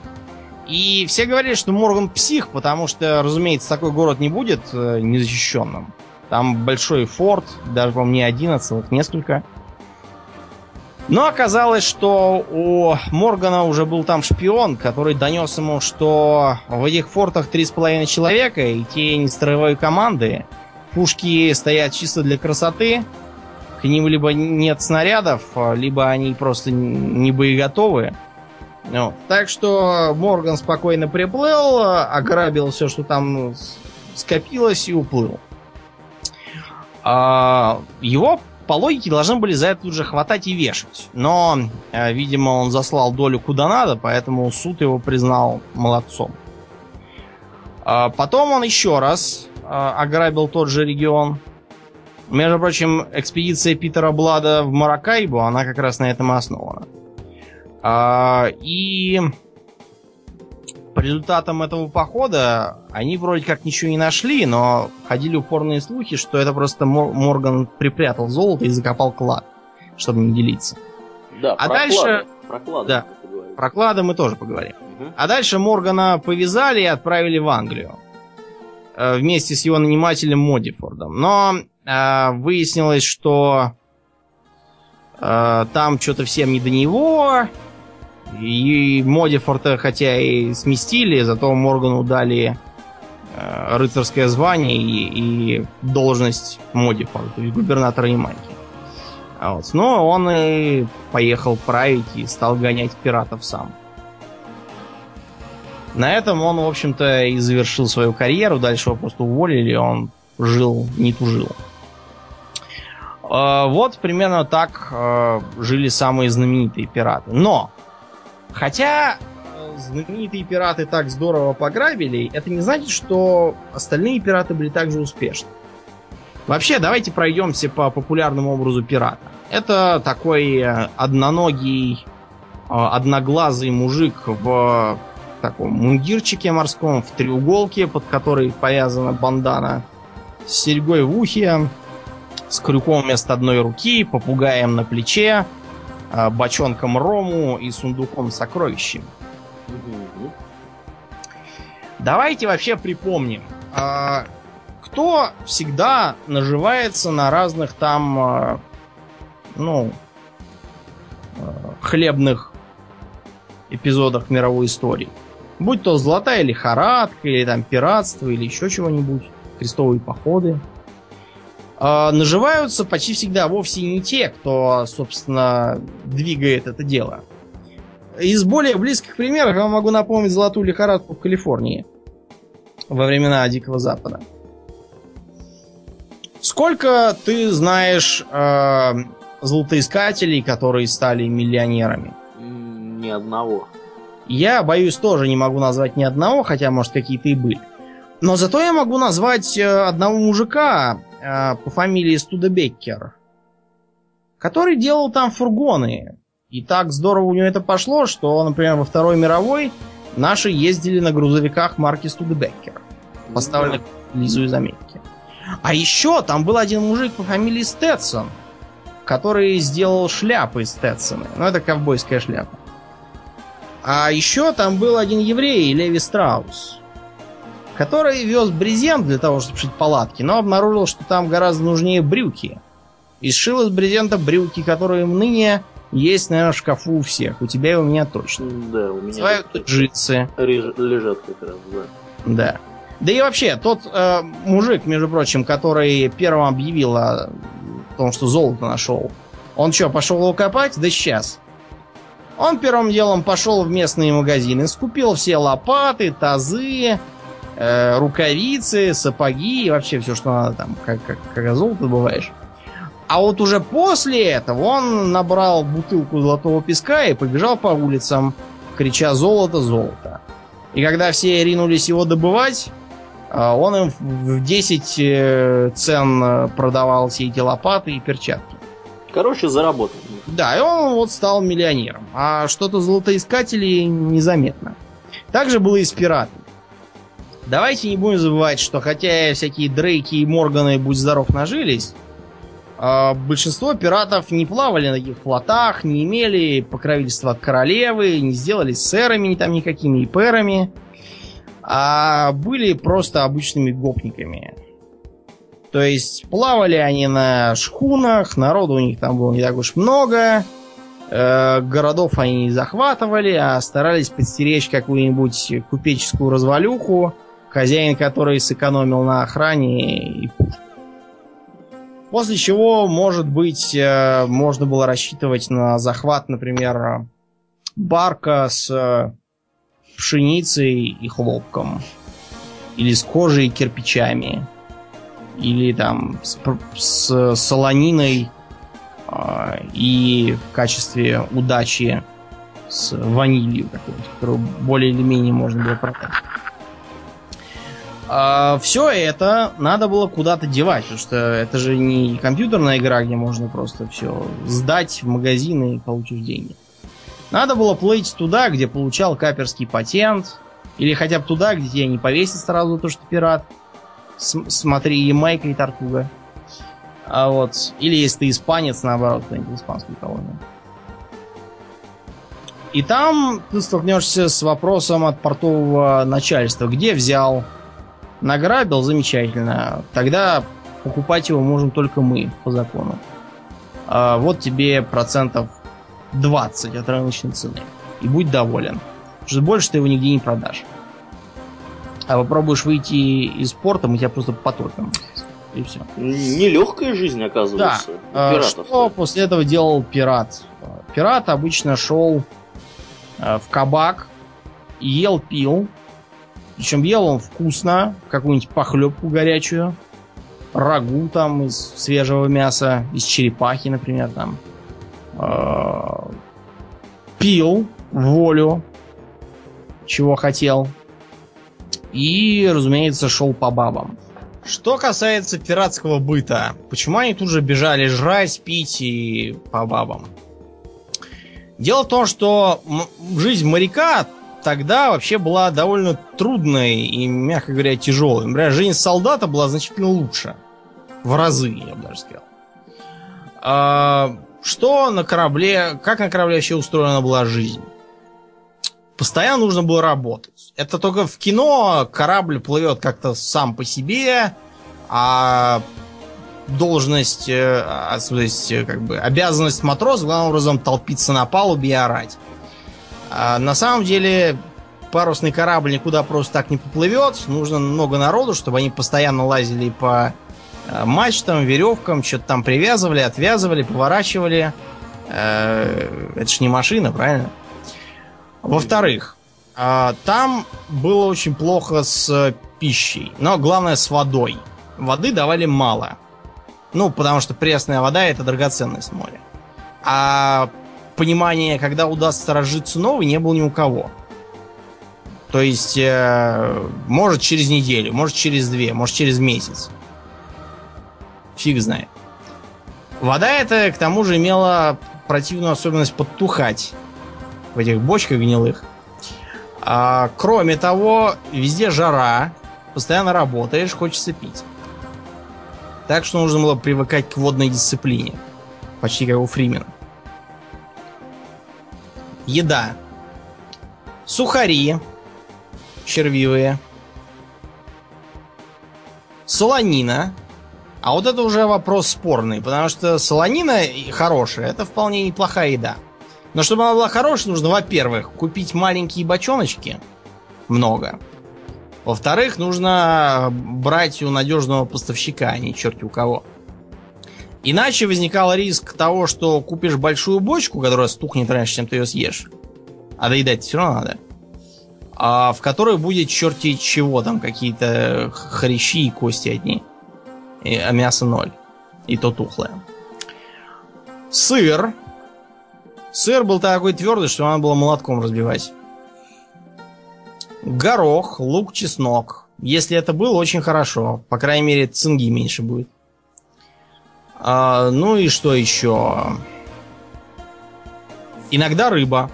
И все говорили, что Морган псих, потому что, разумеется, такой город не будет э, незащищенным. Там большой форт, даже, по-моему, не один, а целых несколько. Но оказалось, что у Моргана уже был там шпион, который донес ему, что в этих фортах три с половиной человека, и те не строевой команды. Пушки стоят чисто для красоты, к ним либо нет снарядов, либо они просто не боеготовы. Вот. Так что Морган спокойно приплыл, ограбил все, что там скопилось, и уплыл. А, его, по логике, должны были за это тут же хватать и вешать. Но, э, видимо, он заслал долю куда надо, поэтому суд его признал молодцом. А потом он еще раз а, ограбил тот же регион. Между прочим, экспедиция Питера Блада в Маракайбу, она как раз на этом и основана. А, и по результатам этого похода они вроде как ничего не нашли, но ходили упорные слухи, что это просто Морган припрятал золото и закопал клад, чтобы не делиться. Да, а дальше... Проклады, да, про клады мы тоже поговорим. Угу. А дальше Моргана повязали и отправили в Англию. Э, вместе с его нанимателем Модифордом. Но э, выяснилось, что э, там что-то всем не до него. И Модифорда, хотя и сместили, зато Моргану дали э, рыцарское звание и, и должность Модифорда, то есть губернатора Ямайки. А вот. Но он и поехал править и стал гонять пиратов сам. На этом он, в общем-то, и завершил свою карьеру. Дальше его просто уволили, он жил, не тужил. А, вот примерно так а, жили самые знаменитые пираты. Но, хотя э, знаменитые пираты так здорово пограбили, это не значит, что остальные пираты были также успешны. Вообще, давайте пройдемся по популярному образу пирата. Это такой э, одноногий, э, одноглазый мужик в таком мундирчике морском, в треуголке, под которой повязана бандана, с серьгой в ухе, с крюком вместо одной руки, попугаем на плече, бочонком рому и сундуком сокровищем. Давайте вообще припомним, а, кто всегда наживается на разных там, а, ну, хлебных эпизодах мировой истории. Будь то золотая лихорадка, или там пиратство, или еще чего-нибудь, крестовые походы э, наживаются почти всегда вовсе не те, кто, собственно, двигает это дело. Из более близких примеров я могу напомнить золотую лихорадку в Калифорнии во времена Дикого Запада. Сколько ты знаешь э, золотоискателей, которые стали миллионерами? Ни одного. Я, боюсь, тоже не могу назвать ни одного, хотя, может, какие-то и были. Но зато я могу назвать э, одного мужика, э, по фамилии Студебеккер, который делал там фургоны. И так здорово у него это пошло, что, например, во Второй мировой наши ездили на грузовиках марки Студебеккер, поставленных внизу из Америки. А еще там был один мужик по фамилии Стэтсон, который сделал шляпы Стэтсоны. Ну, это ковбойская шляпа. А еще там был один еврей, Леви Страус, который вез брезент для того, чтобы шить палатки, но обнаружил, что там гораздо нужнее брюки. И сшил из брезента брюки, которые ныне есть, наверное, в шкафу у всех. У тебя и у меня точно. Да, у меня тут джинсы. лежат как раз, да. Да. Да и вообще, тот э, мужик, между прочим, который первым объявил о том, что золото нашел, он что, пошел его копать? Да сейчас. Он первым делом пошел в местные магазины, скупил все лопаты, тазы, э, рукавицы, сапоги и вообще все, что надо там, как, как, как золото добываешь. А вот уже после этого он набрал бутылку золотого песка и побежал по улицам, крича «Золото, золото!». И когда все ринулись его добывать, а, он им в 10 э, цен э, продавал все эти лопаты и перчатки. Короче, заработал. Да, и он вот стал миллионером. А что-то золотоискателей незаметно. Так же было и с пиратами. Давайте не будем забывать, что хотя всякие Дрейки и Морганы, будь здоров, нажились, а, большинство пиратов не плавали на таких флотах, не имели покровительства королевы, не сделались сэрами там никакими и пэрами, а были просто обычными гопниками. То есть плавали они на шхунах, народу у них там было не так уж много, э, городов они не захватывали, а старались подстеречь какую-нибудь купеческую развалюху, хозяин которой сэкономил на охране и пушках. После чего, может быть, э, можно было рассчитывать на захват, например, барка с э, пшеницей и хлопком. Или с кожей и кирпичами. Или там с, с солониной а, и в качестве удачи с ванилью какой-нибудь, которую более или менее можно было продать. Все это надо было куда-то девать, потому что это же не компьютерная игра, где можно просто все сдать в магазин и получишь деньги. Надо было плыть туда, где получал каперский патент, или хотя бы туда, где тебя не повесят сразу то, что пират. С- смотри, Ямайка и Тартуга. А вот. Или если ты испанец, наоборот, какую-нибудь испанскую колонию. И там ты столкнешься с вопросом от портового начальства. Где взял? Награбил? Замечательно. Тогда покупать его можем только мы по закону. А вот тебе процентов 20 от рыночной цены. И будь доволен. Потому что больше ты его нигде не продашь. А попробуешь выйти из порта, мы тебя просто потопим. И все. Нелегкая жизнь, Да. оказывается, у А, пиратов. Что после этого делал пират? Пират обычно шел э, в кабак, ел, пил. Причем ел он вкусно, какую-нибудь похлебку горячую, рагу там из свежего мяса, из черепахи, например, там. Э, Пил волю, чего хотел. И, разумеется, шел по бабам. Что касается пиратского быта, почему они тут же бежали жрать, пить и по бабам? Дело в том, что жизнь моряка тогда вообще была довольно трудной и, мягко говоря, тяжелой. Например, жизнь солдата была значительно лучше. В разы, я бы даже сказал. А, что на корабле, как на корабле вообще устроена была жизнь? Постоянно нужно было работать. Это только в кино корабль плывет как-то сам по себе, а должность, э, а, то есть, э, как бы, обязанность матроса главным образом толпиться на палубе и орать. А на самом деле парусный корабль никуда просто так не поплывет. Нужно много народу, чтобы они постоянно лазили по э, мачтам, веревкам, что-то там привязывали, отвязывали, поворачивали. Э, Это ж не машина, правильно? Во-вторых, а, там было очень плохо с пищей, но главное с водой. Воды давали мало. Ну, потому что пресная вода это драгоценность моря. А понимания, когда удастся разжиться новой, не было ни у кого. То есть, э, может через неделю, может через две, может через месяц. Фиг знает. Вода эта, к тому же, имела противную особенность подтухать в этих бочках гнилых. А, кроме того, везде жара, постоянно работаешь, хочется пить. Так что нужно было привыкать к водной дисциплине. Почти как у Фримена. Еда. Сухари. Червивые. Солонина. А вот это уже вопрос спорный, потому что солонина хорошая, это вполне неплохая еда. Но чтобы она была хорошей, нужно, во-первых, купить маленькие бочоночки. Много. Во-вторых, нужно брать у надежного поставщика, а не черти у кого. Иначе возникал риск того, что купишь большую бочку, которая стухнет раньше, чем ты ее съешь. А доедать все равно надо. А в которой будет черти чего, там какие-то хрящи и кости одни. И, а мясо ноль. И то тухлое. Сыр. Сыр был такой твердый, что надо было молотком разбивать. Горох, лук, чеснок. Если это было, очень хорошо. По крайней мере, цинги меньше будет. А, ну и что еще? Иногда рыба.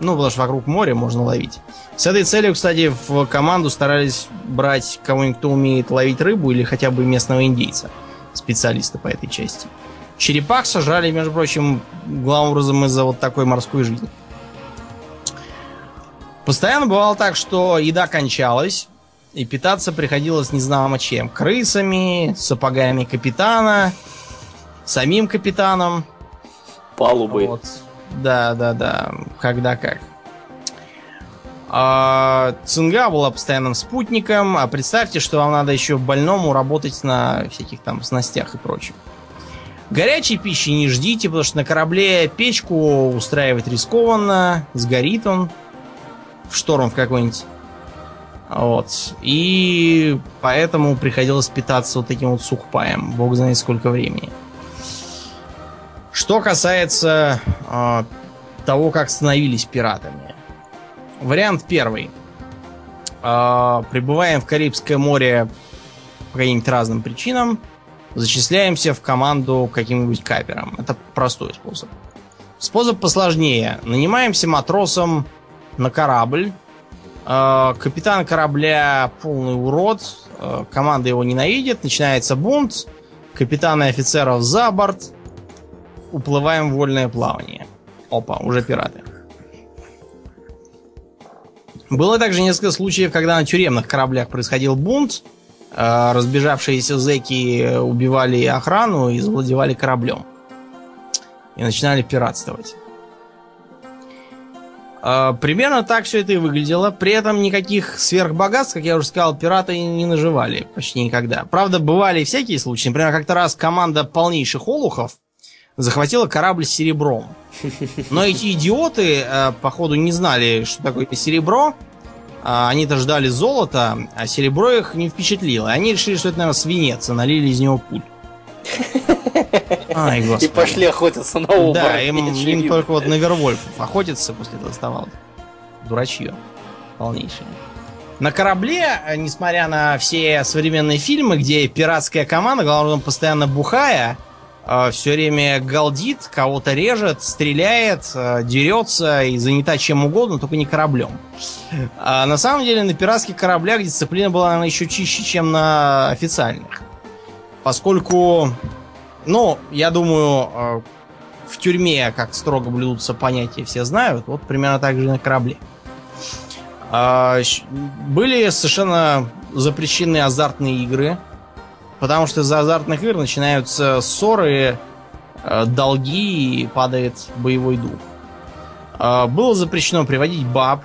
Ну, потому что вокруг моря можно ловить. С этой целью, кстати, в команду старались брать кого-нибудь, кто умеет ловить рыбу или хотя бы местного индейца. Специалиста по этой части. Черепах сажали, между прочим, главным образом из-за вот такой морской жизни. Постоянно бывало так, что еда кончалась, и питаться приходилось не знамо чем. Крысами, сапогами капитана, самим капитаном. Палубы. Вот. Да, да, да. Когда как. А, цинга была постоянным спутником, а представьте, что вам надо еще больному работать на всяких там снастях и прочем. Горячей пищи не ждите, потому что на корабле печку устраивать рискованно, сгорит он в шторм в какой-нибудь. Вот. И поэтому приходилось питаться вот таким вот сухпаем. Бог знает сколько времени. Что касается э, того, как становились пиратами. Вариант первый. Э, прибываем в Карибское море по каким-нибудь разным причинам. Зачисляемся в команду каким-нибудь капером. Это простой способ. Способ посложнее. Нанимаемся матросом на корабль. Э, капитан корабля полный урод. Э, команда его ненавидит. Начинается бунт. Капитаны и офицеров за борт. Уплываем в вольное плавание. Опа, уже пираты. Было также несколько случаев, когда на тюремных кораблях происходил бунт. Э, разбежавшиеся зэки убивали охрану и завладевали кораблем. И начинали пиратствовать. Э, примерно так все это и выглядело. При этом никаких сверхбогатств, как я уже сказал, пираты не наживали почти никогда. Правда, бывали всякие случаи. Например, как-то раз команда полнейших олухов захватила корабль с серебром. Но эти идиоты, э, походу, не знали, что такое серебро. А, они-то ждали золота, а серебро их не впечатлило. Они решили, что это, наверное, свинец, и налили из него пуль. Ай, господи. И пошли охотиться на оборотней. Да, им, им только вот на Вервольфов охотиться после этого оставалось. Дурачье. Полнейшее. На корабле, э, несмотря на все современные фильмы, где пиратская команда, главное, постоянно бухая, э, все время галдит, кого-то режет, стреляет, э, дерется и занята чем угодно, только не кораблем. А на самом деле на пиратских кораблях дисциплина была, наверное, еще чище, чем на официальных. Поскольку ну, я думаю, э, в тюрьме, как строго блюдутся понятия, все знают. Вот примерно так же на корабле. А, были совершенно запрещены азартные игры. Потому что из-за азартных игр начинаются ссоры, э, долги и падает боевой дух. А, было запрещено приводить баб,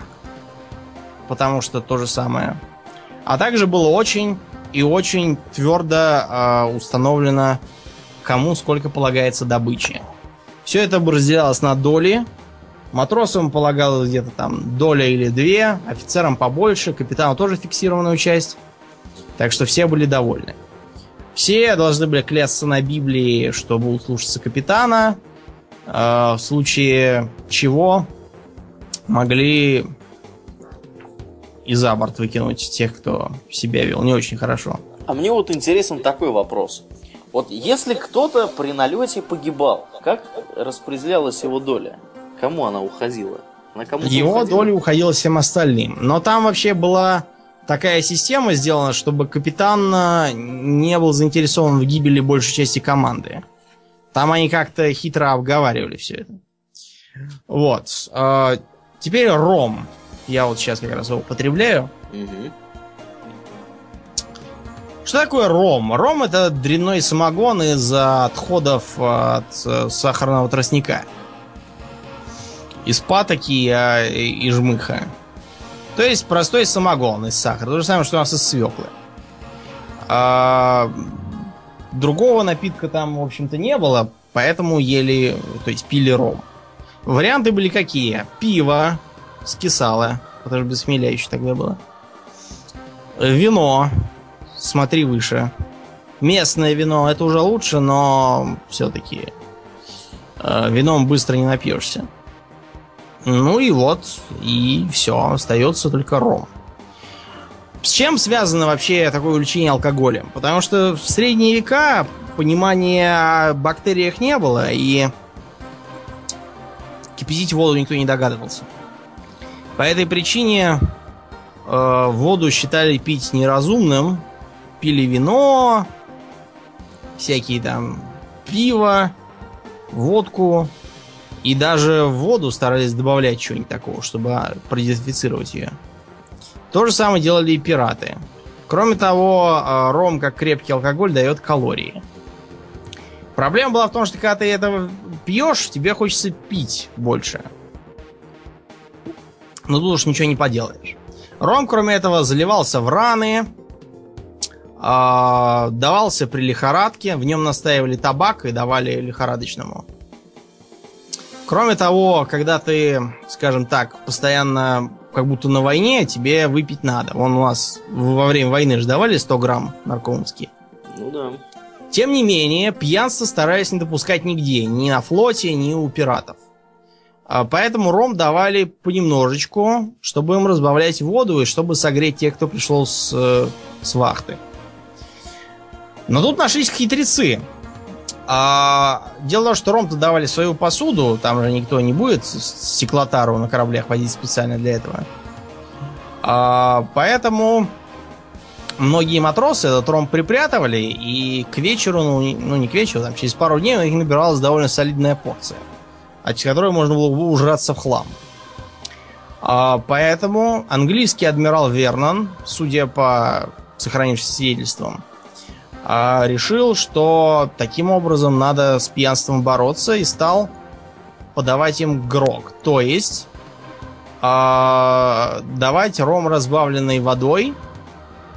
потому что то же самое. А также было очень и очень твердо э, установлено кому сколько полагается добычи. Все это разделялось на доли. Матросам полагалось где-то там доля или две, офицерам побольше, капитану тоже фиксированную часть. Так что все были довольны. Все должны были клясться на Библии, что будут слушаться капитана. Э, в случае чего могли и за борт выкинуть тех, кто себя вел не очень хорошо. А мне вот интересен такой вопрос. Вот если кто-то при налете погибал, как распределялась его доля? Кому она уходила? На кому его уходила? доля уходила всем остальным. Но там вообще была такая система сделана, чтобы капитан э, не был заинтересован в гибели большей части команды. Там они как-то хитро обговаривали все это. Вот. А, теперь ром. Я вот сейчас как раз его употребляю. Угу. Что такое ром? Ром это дрянной самогон из отходов от э, сахарного тростника. Из патоки а, и жмыха. То есть простой самогон из сахара. То же самое, что у нас из свеклы. А, другого напитка там, в общем-то, не было, поэтому ели, то есть пили ром. Варианты были какие? Пиво скисало, потому что без хмеля еще тогда было. Вино, смотри выше. Местное вино, это уже лучше, но все-таки э, вином быстро не напьешься. Ну и вот, и все, остается только ром. С чем связано вообще такое увлечение алкоголем? Потому что в средние века понимания о бактериях не было, и кипятить воду никто не догадывался. По этой причине э, воду считали пить неразумным, пили вино, всякие там пиво, водку, и даже в воду старались добавлять что-нибудь такого, чтобы продезинфицировать ее. То же самое делали и пираты. Кроме того, а, ром, как крепкий алкоголь, дает калории. Проблема была в том, что когда ты это пьешь, тебе хочется пить больше. Но тут уж ничего не поделаешь. Ром, кроме этого, заливался в раны, э, давался при лихорадке, в нем настаивали табак и давали лихорадочному. Кроме того, когда ты, скажем так, постоянно как будто на войне, тебе выпить надо. Вон у нас во время войны же давали 100 грамм наркомские. Ну да. Тем не менее, пьянство старались не допускать нигде, ни на флоте, ни у пиратов. А поэтому ром давали понемножечку, чтобы им разбавлять воду и чтобы согреть тех, кто пришел с, э, с вахты. Но тут нашлись хитрецы. А, дело в том, что ром-то давали свою посуду, там же никто не будет стеклотару на кораблях водить специально для этого. А, поэтому многие матросы этот ром припрятывали, и к вечеру, ну, ну не к вечеру, там через пару дней у них набиралась довольно солидная порция, от которой можно было ужраться в хлам. А, поэтому английский адмирал Вернон, судя по сохранившимся свидетельствам, а, решил, что таким образом надо с пьянством бороться и стал подавать им грог. То есть а, давать ром, разбавленный водой,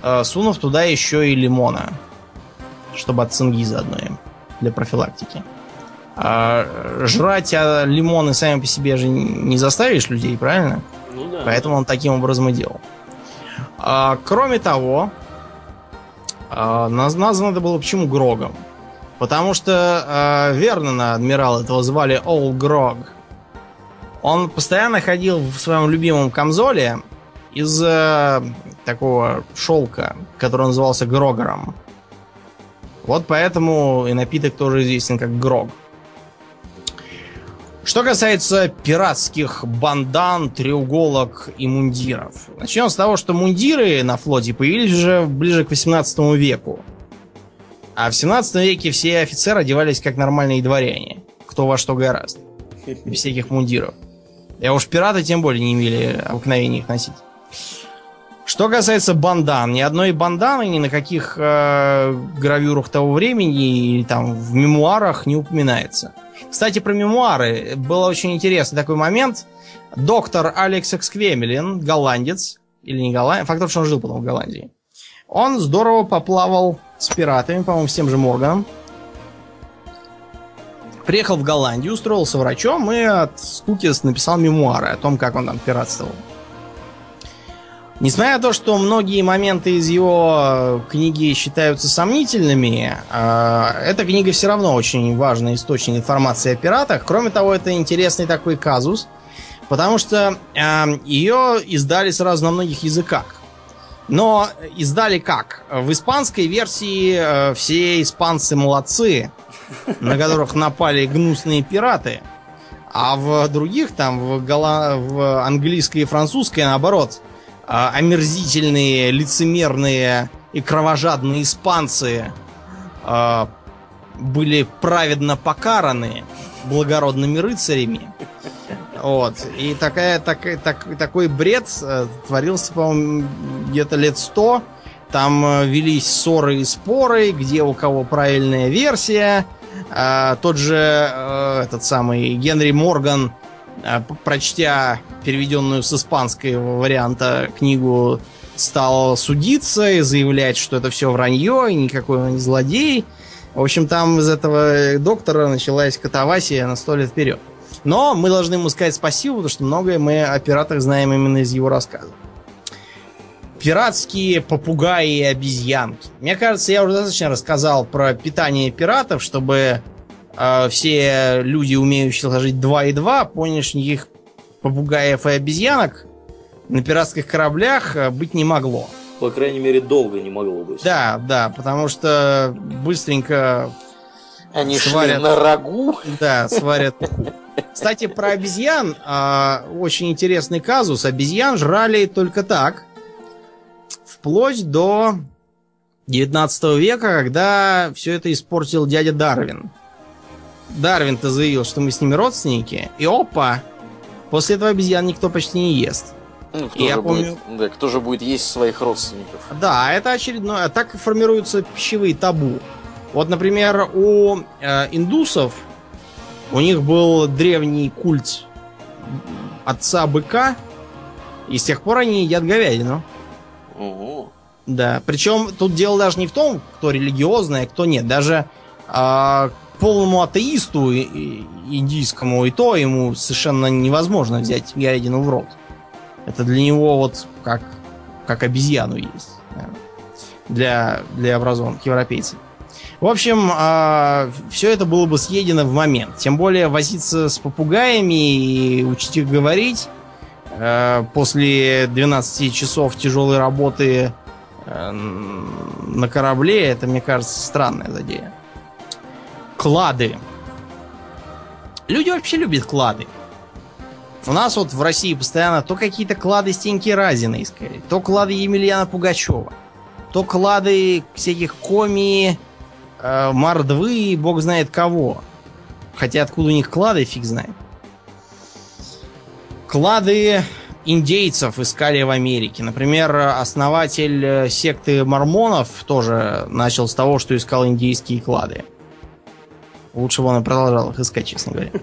а, сунув туда еще и лимона, чтобы от цинги заодно им, для профилактики. А, жрать а, лимоны сами по себе же не заставишь людей, правильно? Ну да. Поэтому он таким образом и делал. А, кроме того, а, названо это было почему Грогом? Потому что э, Вернона, адмирал, этого звали Ол Грог. Он постоянно ходил в своем любимом камзоле из э, такого шелка, который назывался Грогером. Вот поэтому и напиток тоже известен как Грог. Что касается пиратских бандан, треуголок и мундиров. Начнем с того, что мундиры на флоте появились уже ближе к 18 веку. А в 17 веке все офицеры одевались как нормальные дворяне. Кто во что гораст. <laughs> Без всяких мундиров. А уж пираты тем более не имели обыкновения их носить. Что касается бандан, ни одной банданы ни на каких э, гравюрах того времени или там в мемуарах не упоминается. Кстати, про мемуары. Был очень интересный такой момент. Доктор Алекс Эксквемелин, голландец, или не голландец, факт, что он жил потом в Голландии. Он здорово поплавал с пиратами, по-моему, с тем же Морганом. Приехал в Голландию, устроился врачом и от скуки написал мемуары о том, как он там пиратствовал. Несмотря на то, что многие моменты из его книги считаются сомнительными, а, эта книга все равно очень важный источник информации о пиратах. Кроме того, это интересный такой казус, потому что а, ее издали сразу на многих языках. Но издали как? В испанской версии э, все испанцы молодцы, на которых напали гнусные пираты. А в других, там, в, голо... в английской и французской, наоборот, э, омерзительные, лицемерные и кровожадные испанцы э, были праведно покараны благородными рыцарями. Вот. И такая, так, так, такой бред э, творился, по-моему, где-то лет сто. Там э, велись ссоры и споры, где у кого правильная версия. А, тот же э, этот самый Генри Морган, прочтя переведенную с испанского варианта книгу, стал судиться и заявлять, что это все вранье, и никакой он не злодей. В общем, там из этого доктора началась катавасия на сто лет вперед. Но мы должны ему сказать спасибо, потому что многое мы о пиратах знаем именно из его рассказа. Пиратские попугаи и обезьянки. Мне кажется, я уже достаточно рассказал про питание пиратов, чтобы э, все люди, умеющие сложить 2 и 2, поняли, что никаких попугаев и обезьянок на пиратских кораблях э, быть не могло. По крайней мере, долго не могло быть. Да, да, потому что быстренько Они Сварят. шли на рагу. Да, сварят. Кстати, про обезьян а, очень интересный казус. Обезьян жрали только так, вплоть до 19 века, когда все это испортил дядя Дарвин. Дарвин-то заявил, что мы с ними родственники, и опа! После этого обезьян никто почти не ест. Ну, кто, Я же помню- будет, да, кто же будет есть своих родственников? Да, это очередное. Так и формируются пищевые табу. Вот, например, у э, индусов у них был древний культ отца быка, и с тех пор они едят говядину. Ого. Да, причем тут дело даже не в том, кто религиозный, а кто нет. Даже а, полному атеисту индийскому и то ему совершенно невозможно взять говядину в рот. Это для него вот как, как обезьяну есть. Для, для образованных европейцев. В общем, все это было бы съедено в момент. Тем более возиться с попугаями и учить их говорить э, после 12 часов тяжелой работы э, на корабле, это, мне кажется, странная задея. Клады. Люди вообще любят клады. У нас вот в России постоянно то какие-то клады Стеньки Разина искали, то клады Емельяна Пугачева, то клады всяких коми, э, мордвы бог знает кого. Хотя откуда у них клады, фиг знает. Клады индейцев искали в Америке. Например, основатель э, секты мормонов тоже начал с того, что искал индейские клады. Лучше бы он продолжал их искать, честно говоря. <laughs>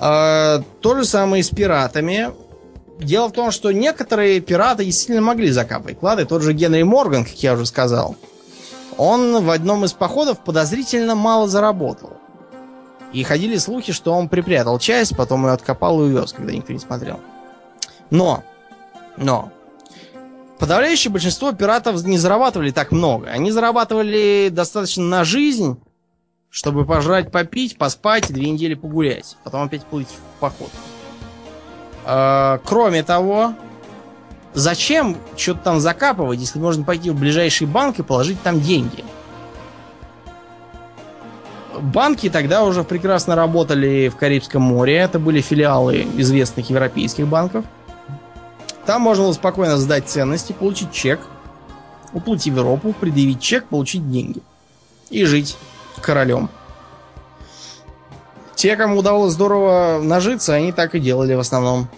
А, То же самое и с пиратами. Дело в том, что некоторые пираты действительно могли закапывать клады. Тот же Генри Морган, как я уже сказал, он в одном из походов подозрительно мало заработал. И ходили слухи, что он припрятал часть, потом ее откопал и увез, когда никто не смотрел. Но, но, подавляющее большинство пиратов не зарабатывали так много. Они зарабатывали достаточно на жизнь, чтобы пожрать, попить, поспать и две недели погулять. Потом опять плыть в поход. А, Кроме того, зачем что-то там закапывать, если можно пойти в ближайший банк и положить там деньги? Банки тогда уже прекрасно работали в Карибском море. Это были филиалы известных европейских банков. Там можно было спокойно сдать ценности, получить чек, уплыть в Европу, предъявить чек, получить деньги. И жить королем. Те, кому удалось здорово нажиться, они так и делали в основном.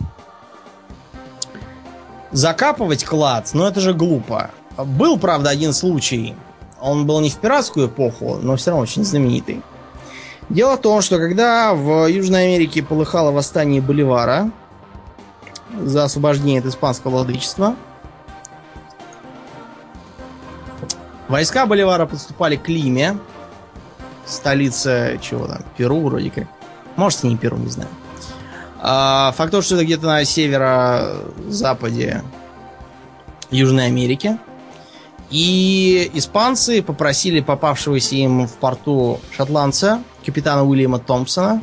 Закапывать клад, ну это же глупо. Был, правда, один случай. Он был не в пиратскую эпоху, но все равно очень знаменитый. Дело в том, что когда в Южной Америке полыхало восстание Боливара за освобождение от испанского владычества, войска Боливара подступали к Лиме, столице чего там, Перу вроде как. Может, и не Перу, не знаю. А, факт то, что это где-то на северо-западе Южной Америки. И испанцы попросили попавшегося им в порту шотландца, капитана Уильяма Томпсона,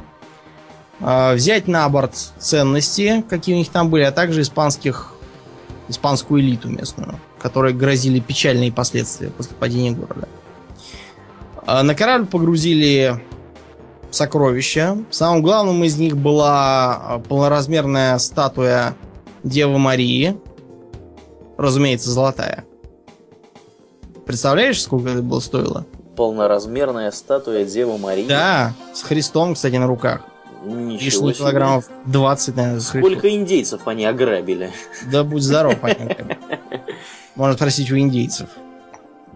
а, взять на борт ценности, какие у них там были, а также испанских испанскую элиту местную, которой грозили печальные последствия после падения города. А на корабль погрузили сокровища. Самым главным из них была а, полноразмерная статуя Девы Марии. Разумеется, золотая. Представляешь, сколько это было стоило? Полноразмерная статуя Девы Марии? Да, с Христом, кстати, на руках. Ничего Лишних себе. килограммов 20, наверное, с Христом. Сколько индейцев они ограбили? Да будь здоров, Патенька. <laughs> Можно спросить у индейцев.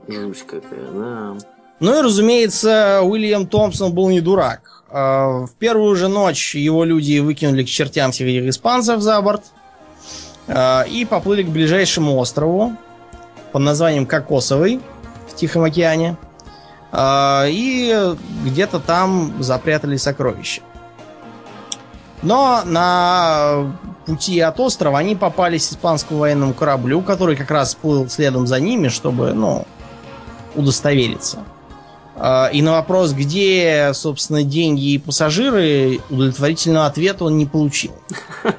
Жуть какая, да. Ну и, разумеется, Уильям Томпсон был не дурак. А, В первую же ночь его люди выкинули к чертям всех этих испанцев за борт а, и поплыли к ближайшему острову под названием Кокосовый в Тихом океане. А, И где-то там запрятали сокровища. Но на пути от острова они попались испанскому военному кораблю, который как раз плыл следом за ними, чтобы, ну, удостовериться. А, И на вопрос, где, собственно, деньги и пассажиры, удовлетворительного ответа он не получил. <laughs>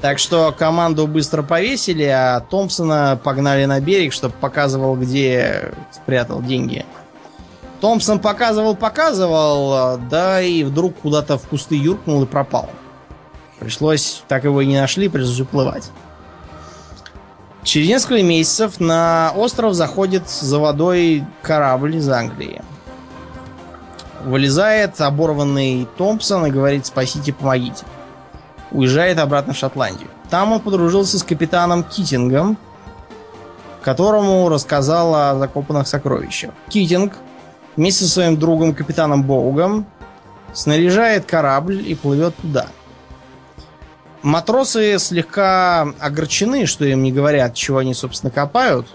Так что команду быстро повесили, а Томпсона погнали на берег, чтобы показывал, где спрятал деньги. Томпсон показывал, показывал, да и вдруг куда-то в кусты юркнул и пропал. Пришлось, так его и не нашли, пришлось уплывать. Через несколько месяцев на остров заходит за водой корабль из Англии. Вылезает оборванный Томпсон и говорит «спасите, помогите». Уезжает обратно в Шотландию. Там он подружился с капитаном Китингом, которому рассказал о закопанных сокровищах. Китинг вместе со своим другом капитаном Боугом снаряжает корабль и плывет туда. Матросы слегка огорчены, что им не говорят, чего они, собственно, копают.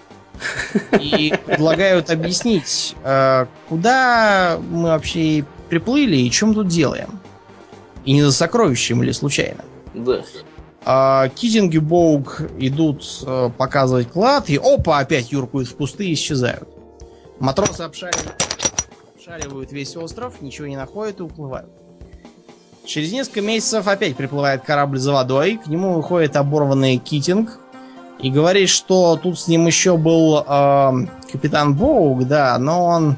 И предлагают объяснить, э, куда мы вообще приплыли и чем тут делаем. И не за сокровищем или случайно. Да. А Китинг и Боуг идут э, показывать клад, и опа, опять юркают в кусты и исчезают. Матросы обшаривают, обшаривают весь остров, ничего не находят и уплывают. Через несколько месяцев опять приплывает корабль за водой, к нему выходит оборванный Китинг и говорит, что тут с ним еще был э, капитан Боуг, да, но он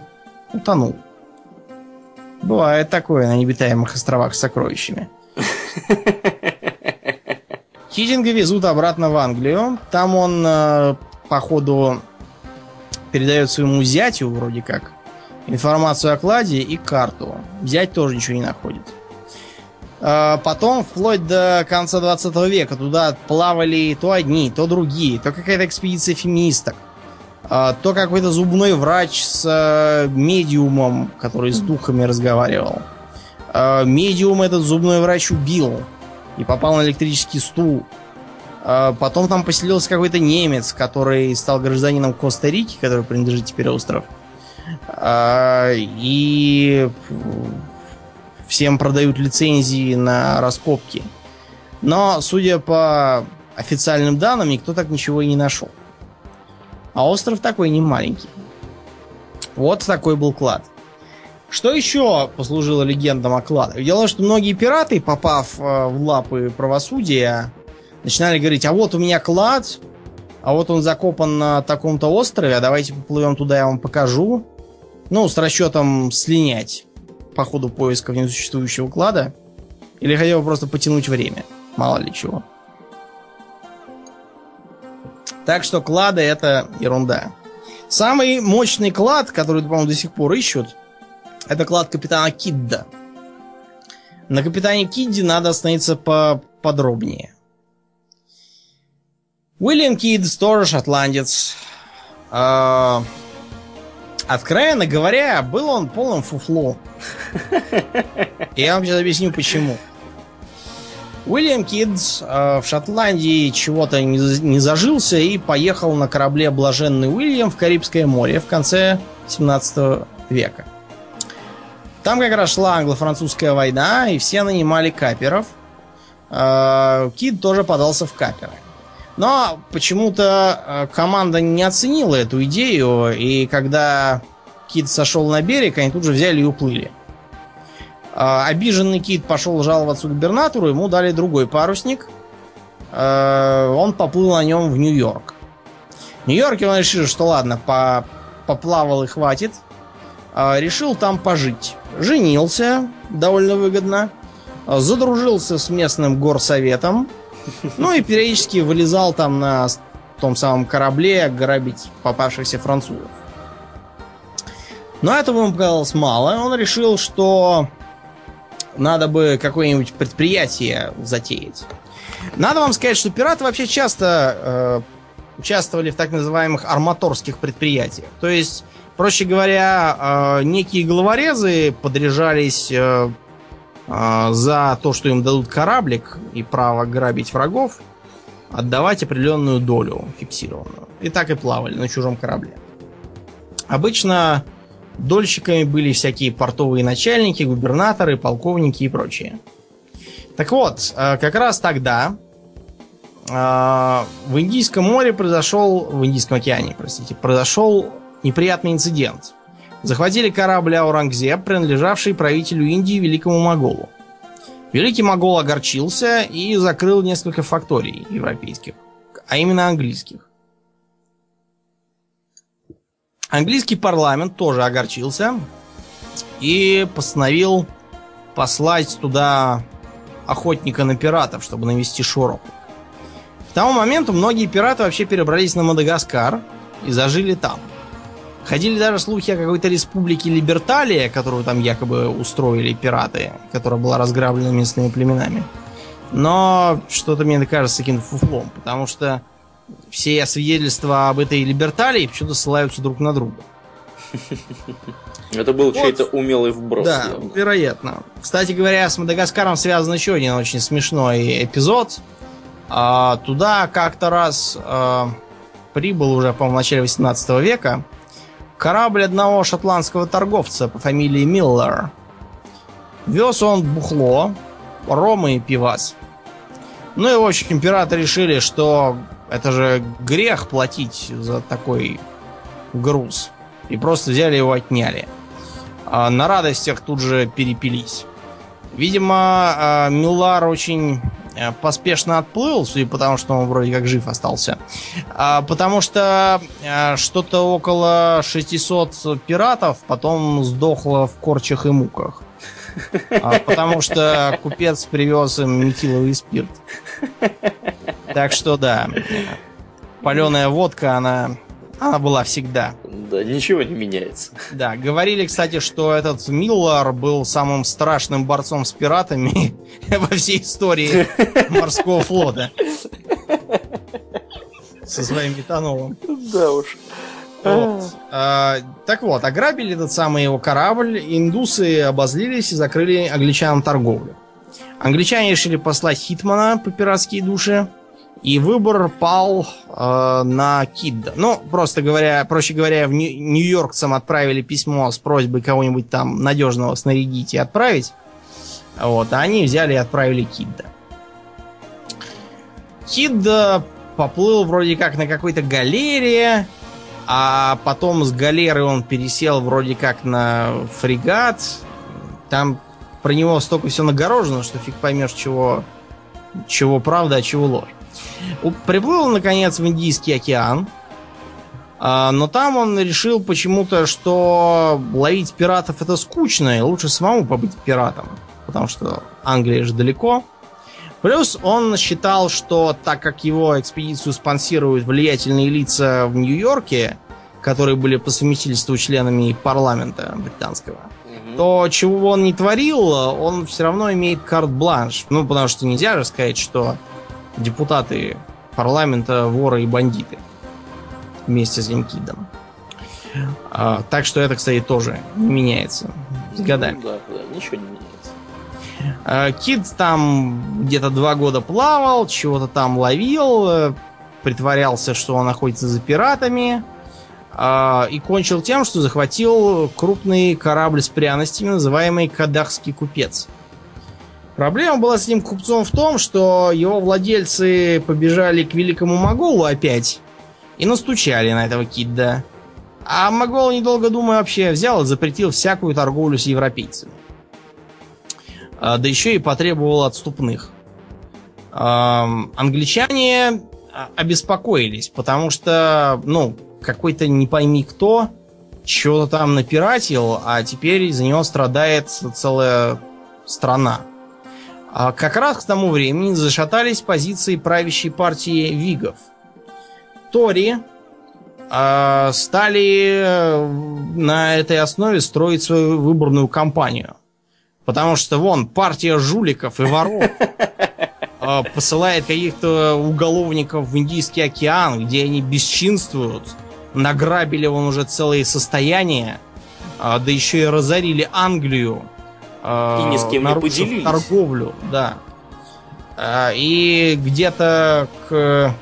утонул. Бывает такое на необитаемых островах с сокровищами. <laughs> Хидинга везут обратно в Англию. Там он, э, походу, передает своему зятю, вроде как, информацию о кладе и карту. Зять тоже ничего не находит. Э, Потом, вплоть до конца 20 века, туда плавали то одни, то другие, то какая-то экспедиция феминисток, э, то какой-то зубной врач с э, медиумом, который с духами разговаривал. Медиум этот зубной врач убил и попал на электрический стул. Потом там поселился какой-то немец, который стал гражданином Коста-Рики, который принадлежит теперь остров. И всем продают лицензии на раскопки. Но, судя по официальным данным, никто так ничего и не нашел. А остров такой не маленький. Вот такой был клад. Что еще послужило легендам о кладах? Дело в том, что многие пираты, попав э, в лапы правосудия, начинали говорить, а вот у меня клад, а вот он закопан на таком-то острове, а давайте поплывем туда, я вам покажу. Ну, с расчетом слинять по ходу поисков несуществующего клада. Или хотел бы просто потянуть время. Мало ли чего. Так что клады это ерунда. Самый мощный клад, который, по-моему, до сих пор ищут, это клад капитана Кидда. На капитане Кидде надо остановиться поподробнее. Уильям Кидд, тоже шотландец. А, Откровенно говоря, был он полным фуфло. <laughs> Я вам сейчас объясню почему. Уильям Кидс э, в Шотландии чего-то не, не зажился и поехал на корабле Блаженный Уильям в Карибское море в конце 17 века. Там как раз шла англо-французская война, и все нанимали каперов. Э, Кид тоже подался в каперы. Но почему-то э, команда не оценила эту идею, и когда Кит сошел на берег, они тут же взяли и уплыли. А, Обиженный Кит пошел жаловаться губернатору, ему дали другой парусник. э, он поплыл на нем в Нью-Йорк. В Нью-Йорке он решил, что ладно, по поплавал и хватит. Э, решил там пожить. Женился довольно выгодно. Задружился с местным горсоветом. Ну и периодически вылезал там на том самом корабле грабить попавшихся французов. Но этого ему показалось мало. Он решил, что надо бы какое-нибудь предприятие затеять. Надо вам сказать, что пираты вообще часто э, участвовали в так называемых арматорских предприятиях. То есть, проще говоря, э, некие головорезы подряжались э, за то, что им дадут кораблик и право грабить врагов, отдавать определенную долю фиксированную. И так и плавали на чужом корабле. Обычно Дольщиками были всякие портовые начальники, губернаторы, полковники и прочие. Так вот, э, как раз тогда э, в Индийском море произошел, в Индийском океане, простите, произошел неприятный инцидент. Захватили корабль Аурангзеб, принадлежавший правителю Индии Великому Моголу. Великий Могол огорчился и закрыл несколько факторий европейских, а именно английских. Английский парламент тоже огорчился и постановил послать туда охотника на пиратов, чтобы навести шороху. К тому моменту многие пираты вообще перебрались на Мадагаскар и зажили там. Ходили даже слухи о какой-то республике Либерталия, которую там якобы устроили пираты, которая была разграблена местными племенами. Но что-то мне кажется каким-то фуфлом, потому что все свидетельства об этой либерталии почему-то ссылаются друг на друга. Это был вот. чей-то умелый вброс. Да, явно. вероятно. Кстати говоря, с Мадагаскаром связан еще один очень смешной эпизод. А, туда как-то раз а, прибыл уже, по-моему, в начале 18 века корабль одного шотландского торговца по фамилии Миллер. Вез он бухло, ромы и пивас. Ну и, в общем, пираты решили, что это же грех платить за такой груз. И просто взяли его отняли. А на радостях тут же перепились. Видимо, а, Милар очень поспешно отплыл, судя по тому, что он вроде как жив остался. А, потому что э, что-то около 600 пиратов потом сдохло в корчах и муках. Потому что купец привез им метиловый спирт. Так что да, паленая водка, она, она была всегда. Да, ничего не меняется. Да, говорили, кстати, что этот Миллар был самым страшным борцом с пиратами <laughs> во всей истории морского флота. Со своим метанолом. Да уж. Вот. А, так вот, ограбили этот самый его корабль, индусы обозлились и закрыли англичанам торговлю. Англичане решили послать Хитмана по пиратские души, и выбор пал э, на Кидда. Ну, просто говоря, проще говоря, в Нью-Йоркцам отправили письмо с просьбой кого-нибудь там надежного снарядить и отправить. Вот, а они взяли и отправили Кидда. Кидда поплыл вроде как на какой-то галерее, а потом с галеры он пересел вроде как на фрегат. Там про него столько все нагорожено, что фиг поймешь, чего, чего правда, а чего ложь. Приплыл, наконец, в Индийский океан. А, но там он решил почему-то, что ловить пиратов это скучно, и лучше самому побыть пиратом. Потому что Англия же далеко. Плюс он считал, что так как его экспедицию спонсируют влиятельные лица в Нью-Йорке, которые были по совместительству членами парламента британского, то чего он не творил, он все равно имеет карт-бланш. Ну, потому что нельзя же сказать, что депутаты парламента воры и бандиты вместе с Линкидом. А, так что это, кстати, тоже не меняется с годами. Ну, да, да, ничего не меняется. А, Кид там где-то два года плавал, чего-то там ловил, э, притворялся, что он находится за пиратами. А, и кончил тем, что захватил крупный корабль с пряностями, называемый Кадахский купец. Проблема была с этим купцом в том, что его владельцы побежали к великому Моголу опять и настучали на этого кидда. А Могол, недолго думая, вообще взял и запретил всякую торговлю с европейцами. А, да еще и потребовал отступных. Англичане обеспокоились, потому что, ну, какой-то не пойми кто чего-то там напиратил, а теперь из-за него страдает целая страна. А как раз к тому времени зашатались позиции правящей партии Вигов. Тори э, стали на этой основе строить свою выборную кампанию. Потому что вон партия жуликов и воров э, <laughs> посылает каких-то уголовников в Индийский океан, где они бесчинствуют, награбили вон уже целые состояния, да еще и разорили Англию. И ни с кем не поделились. Торговлю, да. И где-то к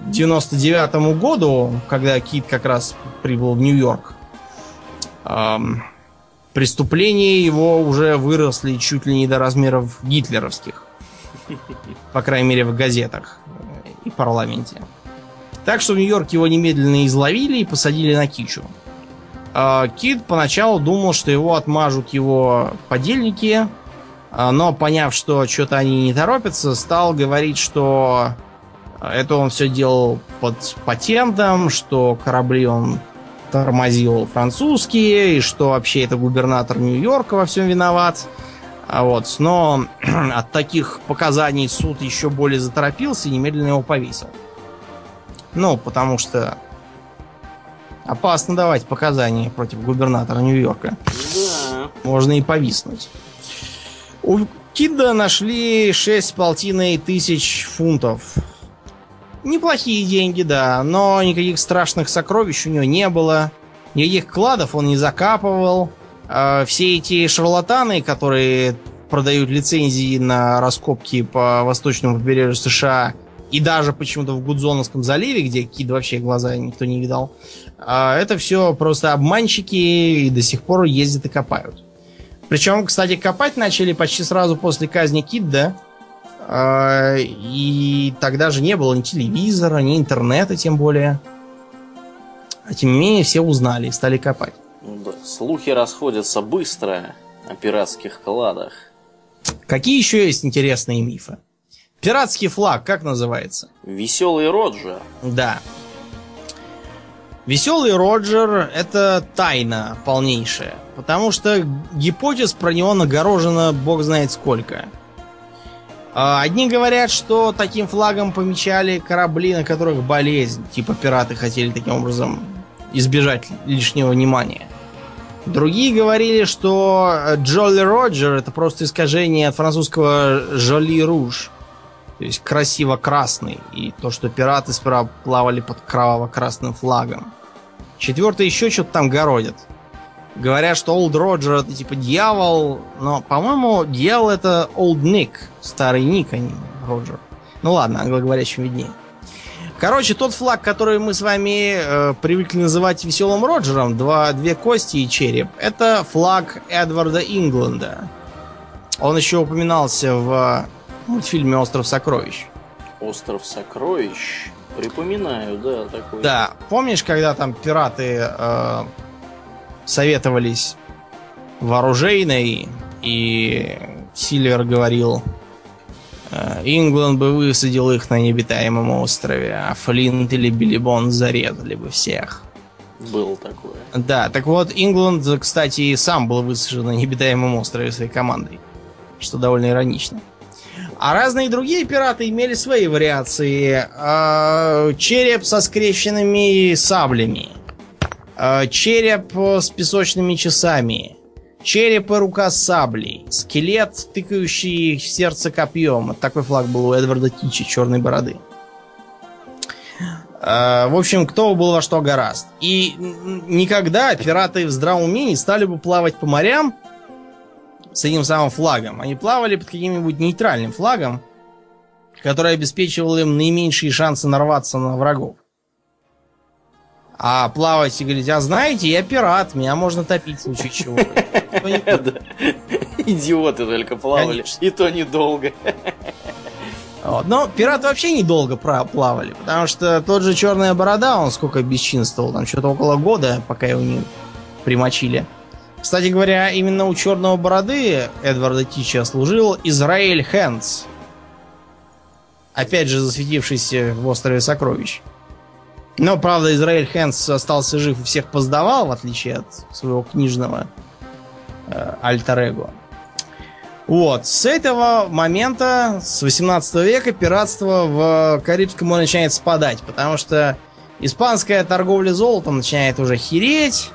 99 году, когда Кит как раз прибыл в Нью-Йорк, преступления его уже выросли чуть ли не до размеров гитлеровских. По крайней мере, в газетах и парламенте. Так что в Нью-Йорке его немедленно изловили и посадили на кичу. Э, Кит поначалу думал, что его отмажут его подельники, э, но поняв, что что-то они не торопятся, стал говорить, что это он все делал под патентом, что корабли он тормозил французские, и что вообще это губернатор Нью-Йорка во всем виноват. А вот, но <clears throat> от таких показаний суд еще более заторопился и немедленно его повесил. Ну, потому что опасно давать показания против губернатора Нью-Йорка. Да. Можно и повиснуть. У Кида нашли 6 полтиной тысяч фунтов Неплохие деньги, да, но никаких страшных сокровищ у него не было. Никаких кладов он не закапывал. А все эти шарлатаны, которые продают лицензии на раскопки по восточному побережью США и даже почему-то в Гудзоновском заливе, где кид вообще глаза никто не видал, а это все просто обманщики и до сих пор ездят и копают. Причем, кстати, копать начали почти сразу после казни Кидда. А, и тогда же не было ни телевизора, ни интернета, тем более. А тем не менее все узнали и стали копать. Ну. Слухи расходятся быстро о пиратских кладах. Какие еще есть интересные мифы? Пиратский флаг, как называется? Веселый Роджер. Да. Веселый Роджер это тайна полнейшая. Потому что гипотез про него нагорожено бог знает сколько. А, одни говорят, что таким флагом помечали корабли, на которых болезнь. Типа пираты хотели таким образом избежать лишнего внимания. Другие говорили, что Джоли Роджер это просто искажение от французского Жоли Руж. То есть красиво-красный. И то, что пираты сперва плавали под кроваво-красным флагом. Четвертое еще что-то там городят. Говорят, что Олд Роджер это типа дьявол, но, по-моему, дьявол это Олд Ник, старый Ник, а не Роджер. Ну ладно, англоговорящим виднее. Короче, тот флаг, который мы с вами э, привыкли называть веселым Роджером, два, две кости и череп, это флаг Эдварда Ингленда. Он еще упоминался в мультфильме Остров сокровищ. Остров сокровищ? Припоминаю, да, такой. Да, помнишь, когда там пираты э, советовались вооружейной, и Сильвер говорил, «Э, Ингланд бы высадил их на необитаемом острове, а Флинт или Билибон зарезали бы всех. Было такое. Да, так вот, Ингланд, кстати, сам был высажен на необитаемом острове своей командой, что довольно иронично. А разные другие пираты имели свои вариации. А, череп со скрещенными саблями. Э, череп с песочными часами. Череп и рука с саблей. Скелет, тыкающий в сердце копьем. такой флаг был у Эдварда Тичи, черной бороды. Э, в общем, кто был во что гораст. И никогда пираты в здравом уме не стали бы плавать по морям с этим самым флагом. Они плавали под каким-нибудь нейтральным флагом, который обеспечивал им наименьшие шансы нарваться на врагов. А плавать и говорить, а знаете, я пират, меня можно топить в случае чего. <laughs> Идиоты только плавали. И то недолго. Но пираты вообще недолго плавали, потому что тот же Черная Борода, он сколько бесчинствовал, там что-то около года, пока его не примочили. Кстати говоря, именно у Черного Бороды Эдварда Тича служил Израиль Хэндс. опять же засветившийся в острове Сокровищ. Но, правда, Израиль Хэнс остался жив и всех поздавал, в отличие от своего книжного э, альтер-эго. Вот, с этого момента, с 18 века, пиратство в Карибском море начинает спадать, потому что испанская торговля золотом начинает уже хереть,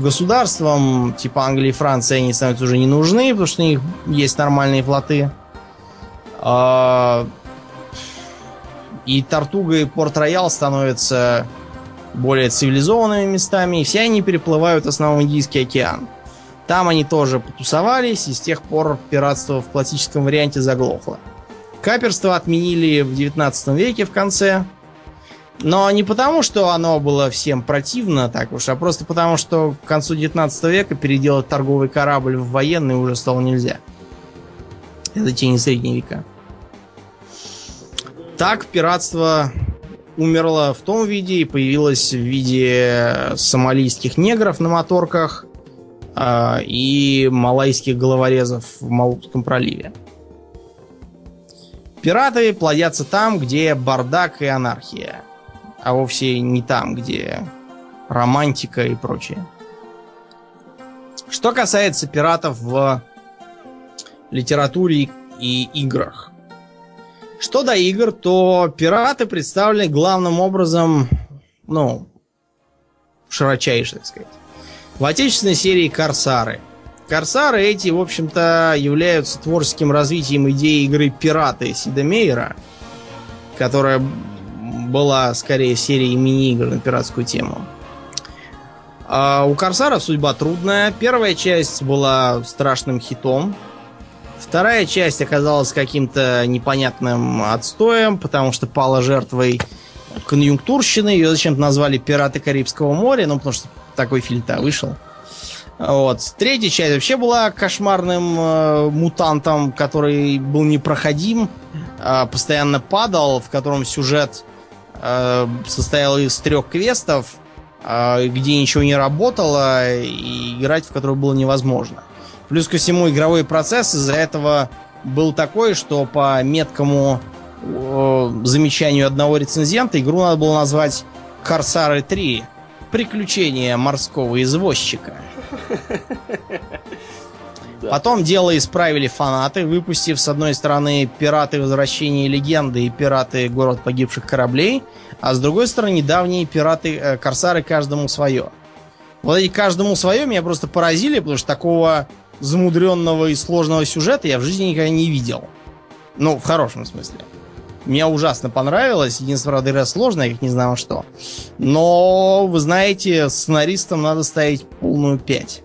государствам типа Англии и Франции они становятся уже не нужны, потому что у них есть нормальные флоты. А, и Тартуга и Порт-Роял становятся более цивилизованными местами, и все они переплывают в основном Индийский океан. Там они тоже потусовались, и с тех пор пиратство в классическом варианте заглохло. Каперство отменили в 19 веке в конце. Но не потому, что оно было всем противно, так уж, а просто потому, что к концу 19 века переделать торговый корабль в военный уже стало нельзя. Это тени средние века. Так пиратство умерло в том виде и появилось в виде сомалийских негров на моторках э, и малайских головорезов в Малубском проливе. Пираты плодятся там, где бардак и анархия, а вовсе не там, где романтика и прочее. Что касается пиратов в литературе и играх. Что до игр, то пираты представлены главным образом, ну, широчайше, так сказать. В отечественной серии Корсары. Корсары эти, в общем-то, являются творческим развитием идеи игры Пираты Сида Мейера, которая была скорее серией мини-игр на пиратскую тему. А у Корсара судьба трудная. Первая часть была страшным хитом, Вторая часть оказалась каким-то непонятным отстоем, потому что пала жертвой конъюнктурщины. Ее зачем-то назвали «Пираты Карибского моря», ну, потому что такой фильм-то вышел. Вот. Третья часть вообще была кошмарным э, мутантом, который был непроходим, э, постоянно падал, в котором сюжет э, состоял из трех квестов, э, где ничего не работало, и играть в который было невозможно. Плюс ко всему, игровой процесс из-за этого был такой, что по меткому э, замечанию одного рецензента игру надо было назвать Корсары 3. Приключения морского извозчика. <laughs> Потом дело исправили фанаты, выпустив с одной стороны «Пираты. Возвращения легенды» и «Пираты. Город погибших кораблей», а с другой стороны недавние «Пираты. Э, Корсары. Каждому свое». Вот эти «Каждому свое» меня просто поразили, потому что такого замудренного и сложного сюжета я в жизни никогда не видел. Ну, в хорошем смысле. Мне ужасно понравилось. Единственное, правда, сложная, как не знаю что. Но, вы знаете, сценаристам надо ставить полную 5.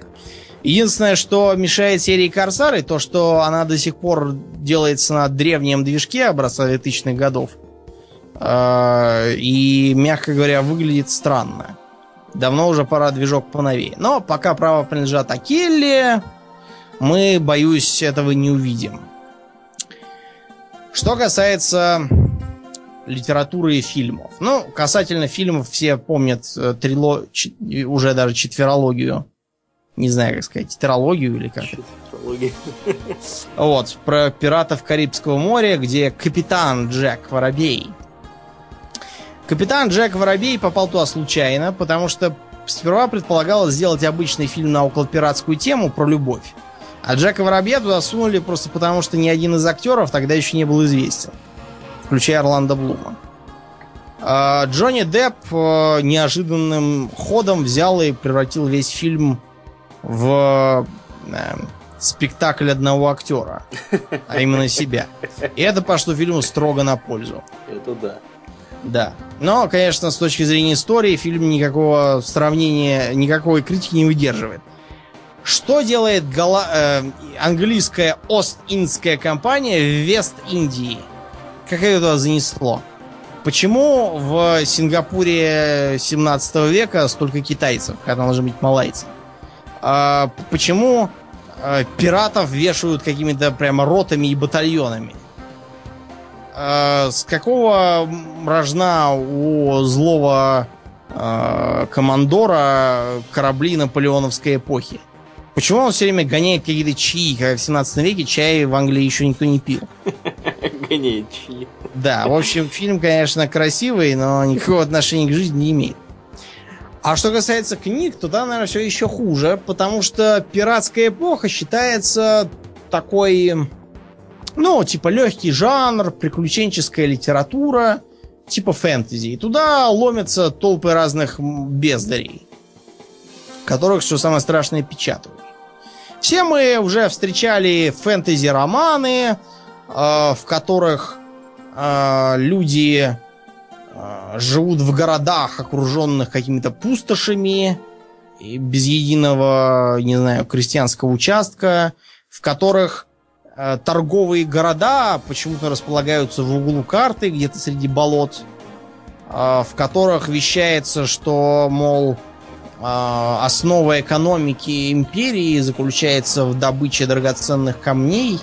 Единственное, что мешает серии Корсары, то, что она до сих пор делается на древнем движке образца 2000-х годов. А, и, мягко говоря, выглядит странно. Давно уже пора движок поновее. Но пока право принадлежат Акелле, мы, боюсь, этого не увидим. Что касается литературы и фильмов. Ну, касательно фильмов все помнят э, трило... Уже даже четверологию. Не знаю, как сказать, тетралогию или как. Вот, про пиратов Карибского моря, где капитан Джек Воробей. Капитан Джек Воробей попал туда случайно, потому что сперва предполагалось сделать обычный фильм на околопиратскую тему про любовь. А Джека Воробья туда сунули просто потому, что ни один из актеров тогда еще не был известен. Включая Орландо Блума. А Джонни Депп э, неожиданным ходом взял и превратил весь фильм в э, спектакль одного актера, а именно себя. И это пошло фильму строго на пользу. Это да. Да. Но, конечно, с точки зрения истории, фильм никакого сравнения, никакой критики не выдерживает. Что делает гала... э, английская Ост-Индская компания в Вест-Индии? Как ее туда занесло? Почему в Сингапуре 17 века столько китайцев, когда должны быть малайцы? А, почему а, пиратов вешают какими-то прямо ротами и батальонами? А, с какого рожна у злого а, командора корабли наполеоновской эпохи? Почему он все время гоняет какие-то чаи, когда в 17 веке чай в Англии еще никто не пил? <laughs> Гоняет чили. Да, в общем, фильм, конечно, красивый, но никакого отношения к жизни не имеет. А что касается книг, то там, наверное, все еще хуже, потому что пиратская эпоха считается такой, ну, типа легкий жанр, приключенческая литература, типа фэнтези. И туда ломятся толпы разных бездарей, которых, что самое страшное, печатают. Все мы уже встречали фэнтези-романы, э, в которых э, люди живут в городах, окруженных какими-то пустошами, и без единого, не знаю, крестьянского участка, в которых э, торговые города почему-то располагаются в углу карты, где-то среди болот, э, в которых вещается, что, мол, а, основа экономики империи заключается в добыче драгоценных камней.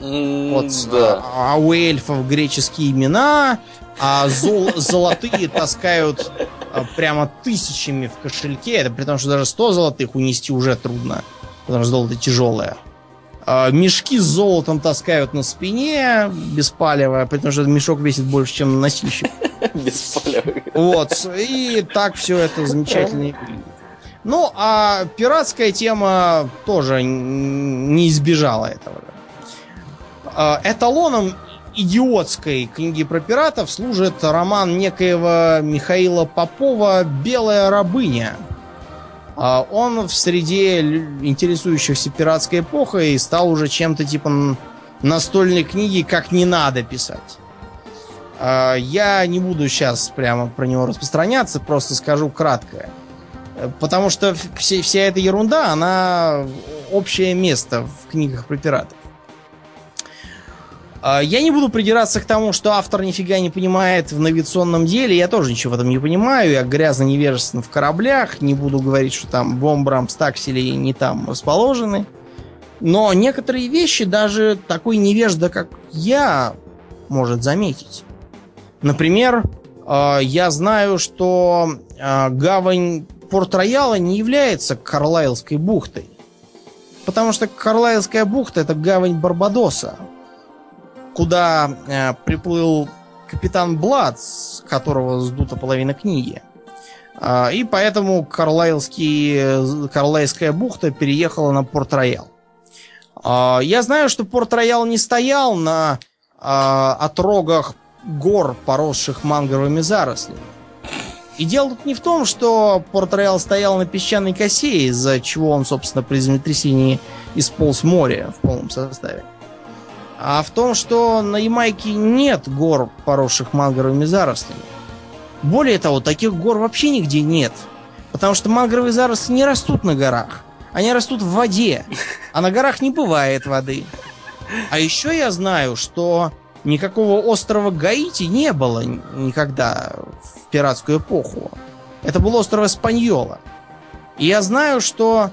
М, Вот, да. а у эльфов греческие имена, а зол- золотые таскают а, прямо тысячами в кошельке. Это при том, что даже 100 золотых унести уже трудно, потому что золото тяжелое. А, Мешки с золотом таскают на спине без палева, потому что мешок весит больше, чем носильщик. <laughs> Вот, и так все это замечательно. Ну, а пиратская тема тоже не избежала этого. А, Эталоном идиотской книги про пиратов служит роман некоего Михаила Попова «Белая рабыня». А, Он в среде интересующихся пиратской эпохой стал уже чем-то типа настольной книги «Как не надо писать». А, Я не буду сейчас прямо про него распространяться, просто скажу кратко. Э, Потому что вся эта ерунда, она общее место в книгах про пиратов. А, Я не буду придираться к тому, что автор нифига не понимает в навигационном деле. Я тоже ничего в этом не понимаю. Я грязно невежественно в кораблях. Не буду говорить, что там бомбрам стаксели не там расположены. Но некоторые вещи даже такой невежда, как я, может заметить. Например, э, я знаю, что э, гавань Порт-Рояла не является Карлайлской бухтой. Потому что Карлайлская бухта это гавань Барбадоса, куда э, приплыл капитан Блад, с которого сдута половина книги. А, и поэтому Карлайлский, Карлайская бухта переехала на Порт-Роял. А, я знаю, что Порт-Роял не стоял на а, отрогах гор, поросших мангровыми зарослями. И дело тут не в том, что Порт-Роял стоял на песчаной косе, из-за чего он, собственно, при землетрясении исполз море в полном составе. А в том, что на Ямайке нет гор, поросших мангровыми зарослями. Более того, таких гор вообще нигде нет. Потому что мангровые заросли не растут на горах. Они растут в воде. А на горах не бывает воды. А еще я знаю, что никакого острова Гаити не было никогда в пиратскую эпоху. Это был остров Испаньола. И я знаю, что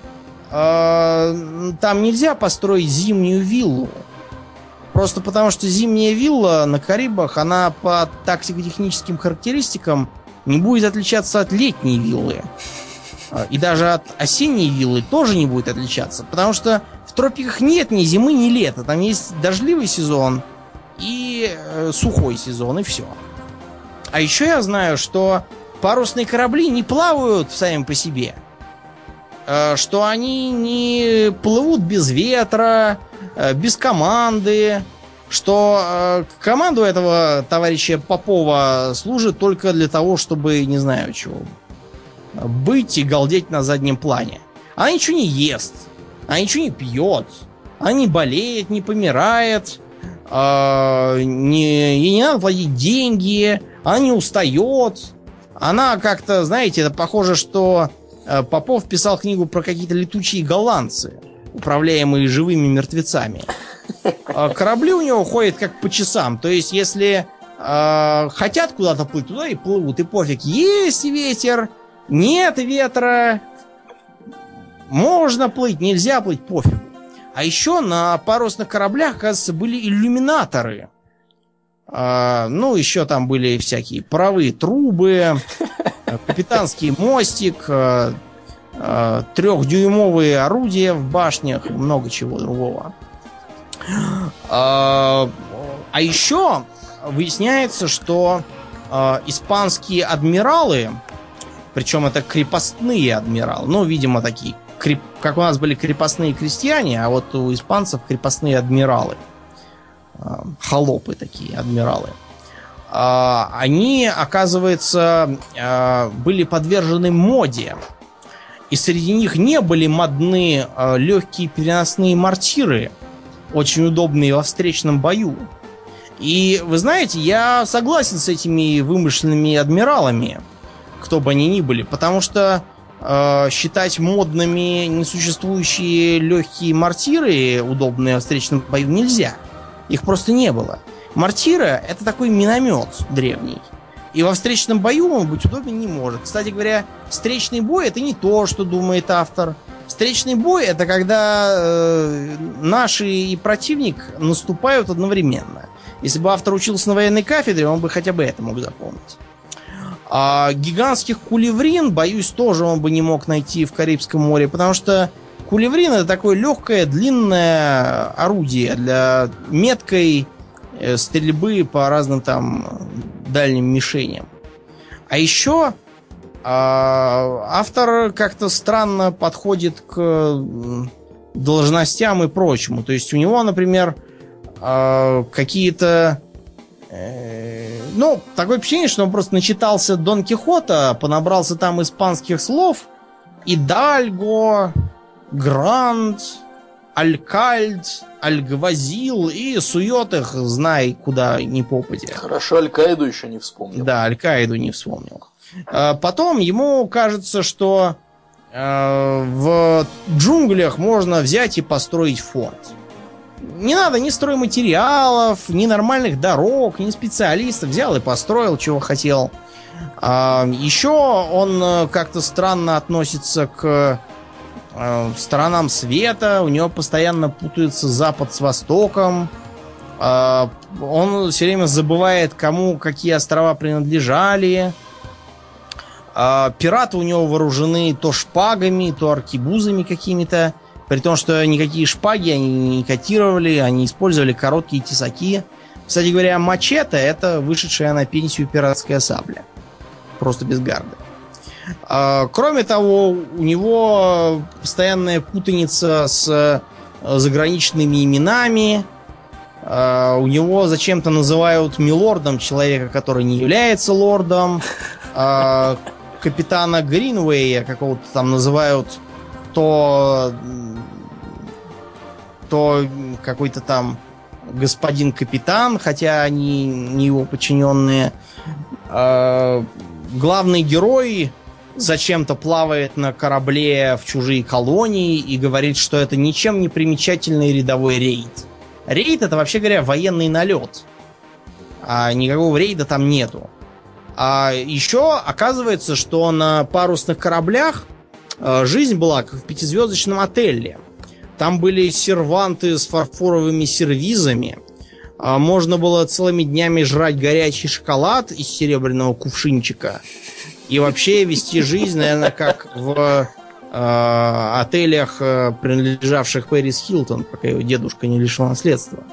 э, там нельзя построить зимнюю виллу. Просто потому, что зимняя вилла на Карибах, она по тактико-техническим характеристикам не будет отличаться от летней виллы. А, И даже от осенней виллы тоже не будет отличаться. Потому что в тропиках нет ни зимы, ни лета. Там есть дождливый сезон и э, сухой сезон, и все. А еще я знаю, что парусные корабли не плавают сами по себе. Э, Что они не плывут без ветра, без команды. Что э, команду этого товарища Попова служит только для того, чтобы, не знаю чего, быть и галдеть на заднем плане. Она ничего не ест, она ничего не пьет, она не болеет, не помирает, э, не, ей не надо платить деньги, она не устает. Она как-то, знаете, это похоже, что э, Попов писал книгу про какие-то летучие голландцы, управляемые живыми мертвецами. А Корабли у него ходят как по часам. То есть, если э, хотят куда-то плыть, туда и плывут. И пофиг, есть ветер, нет ветра, можно плыть, нельзя плыть, пофиг. А еще на парусных кораблях, кажется, были иллюминаторы. А, ну, еще там были всякие паровые трубы, капитанский мостик, э, трехдюймовые орудия в башнях много чего другого. А А еще выясняется, что э, испанские адмиралы, причем это крепостные адмиралы, ну, видимо, такие, как у нас были крепостные крестьяне, а вот у испанцев крепостные адмиралы. Э, холопы такие, адмиралы. Они, оказывается, были подвержены моде. И среди них не были модны э, легкие переносные мортиры, очень удобные во встречном бою. И вы знаете, я согласен с этими вымышленными адмиралами, кто бы они ни были, потому что э, считать модными несуществующие легкие мортиры, удобные во встречном бою, нельзя. Их просто не было. Мортира это такой миномет древний. И во встречном бою он быть удобен не может. Кстати говоря, встречный бой это не то, что думает автор. Встречный бой это когда э, наши и противник наступают одновременно. Если бы автор учился на военной кафедре, он бы хотя бы это мог запомнить. А гигантских кулеврин, боюсь, тоже он бы не мог найти в Карибском море, потому что кулеврин это такое легкое, длинное орудие для меткой стрельбы по разным там дальним мишеням. А еще а, автор как-то странно подходит к должностям и прочему. То есть у него, например, а, какие-то... Э, ну, такое впечатление, что он просто начитался Дон Кихота, понабрался там испанских слов, и Дальго, Грант, Алькальд, Альгвазил и сует их, знай, куда не попадя. Хорошо, Аль-Каиду еще не вспомнил. Да, Аль-Каиду не вспомнил. А потом ему кажется, что э, в джунглях можно взять и построить форт. Не надо ни стройматериалов, ни нормальных дорог, ни специалистов. Взял и построил, чего хотел. А, еще он э, как-то странно относится к сторонам света. У него постоянно путается запад с востоком. А, он все время забывает, кому какие острова принадлежали. А, пираты у него вооружены то шпагами, то аркибузами какими-то. При том, что никакие шпаги они не котировали, они использовали короткие тесаки. Кстати говоря, мачете это вышедшая на пенсию пиратская сабля. Просто без гарды. А, кроме того, у него постоянная путаница с э, заграничными именами. А, у него зачем-то называют милордом человека, который не является лордом. А, капитана Гринвея какого-то там называют то то какой-то там господин капитан, хотя они не его подчиненные. Главный герой зачем-то плавает на корабле в чужие колонии и говорит, что это ничем не примечательный рядовой рейд. Рейд это, вообще говоря, военный налет. А никакого рейда там нету. А еще оказывается, что на парусных кораблях э, жизнь была как в пятизвездочном отеле. Там были серванты с фарфоровыми сервизами. А можно было целыми днями жрать горячий шоколад из серебряного кувшинчика. И вообще вести жизнь, наверное, как в э, отелях, э, принадлежавших Пэрис Хилтон, пока его дедушка не лишил наследства.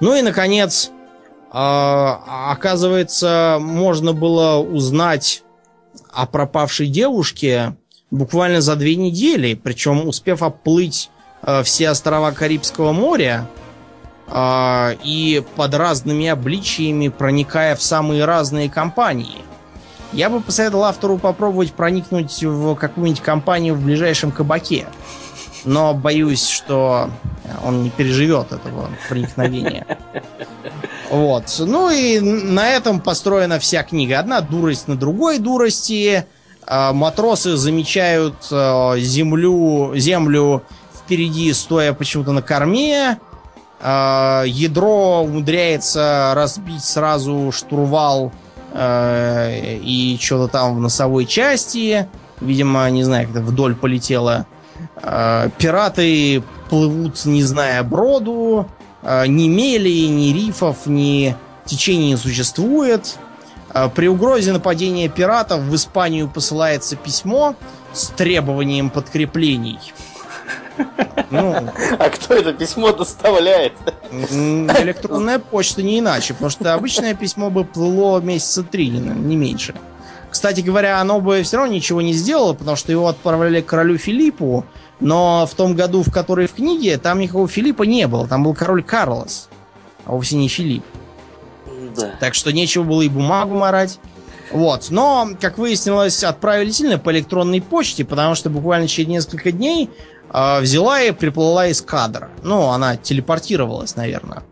Ну и, наконец, э, оказывается, можно было узнать о пропавшей девушке буквально за две недели, причем успев оплыть э, все острова Карибского моря э, и под разными обличиями проникая в самые разные компании. Я бы посоветовал автору попробовать проникнуть в какую-нибудь компанию в ближайшем кабаке. Но боюсь, что он не переживет этого проникновения. Вот. Ну и на этом построена вся книга. Одна дурость на другой дурости. А, матросы замечают а, землю, землю впереди, стоя почему-то на корме. А, ядро умудряется разбить сразу штурвал и что-то там в носовой части. Видимо, не знаю, как-то вдоль полетело. Пираты плывут, не зная броду. Ни мели, ни рифов, ни течений не существует. А, при угрозе нападения пиратов в Испанию посылается письмо с требованием подкреплений. Ну, а кто это письмо доставляет? Электронная почта не иначе, потому что обычное письмо бы плыло месяца три, не меньше. Кстати говоря, оно бы все равно ничего не сделало, потому что его отправляли к королю Филиппу, но в том году, в который в книге, там никакого Филиппа не было. Там был король Карлос, а вовсе не Филипп. Да. Так что нечего было и бумагу морать. Вот. Но, как выяснилось, отправили сильно по электронной почте, потому что буквально через несколько дней взяла и приплыла из кадра. Ну, она телепортировалась, наверное.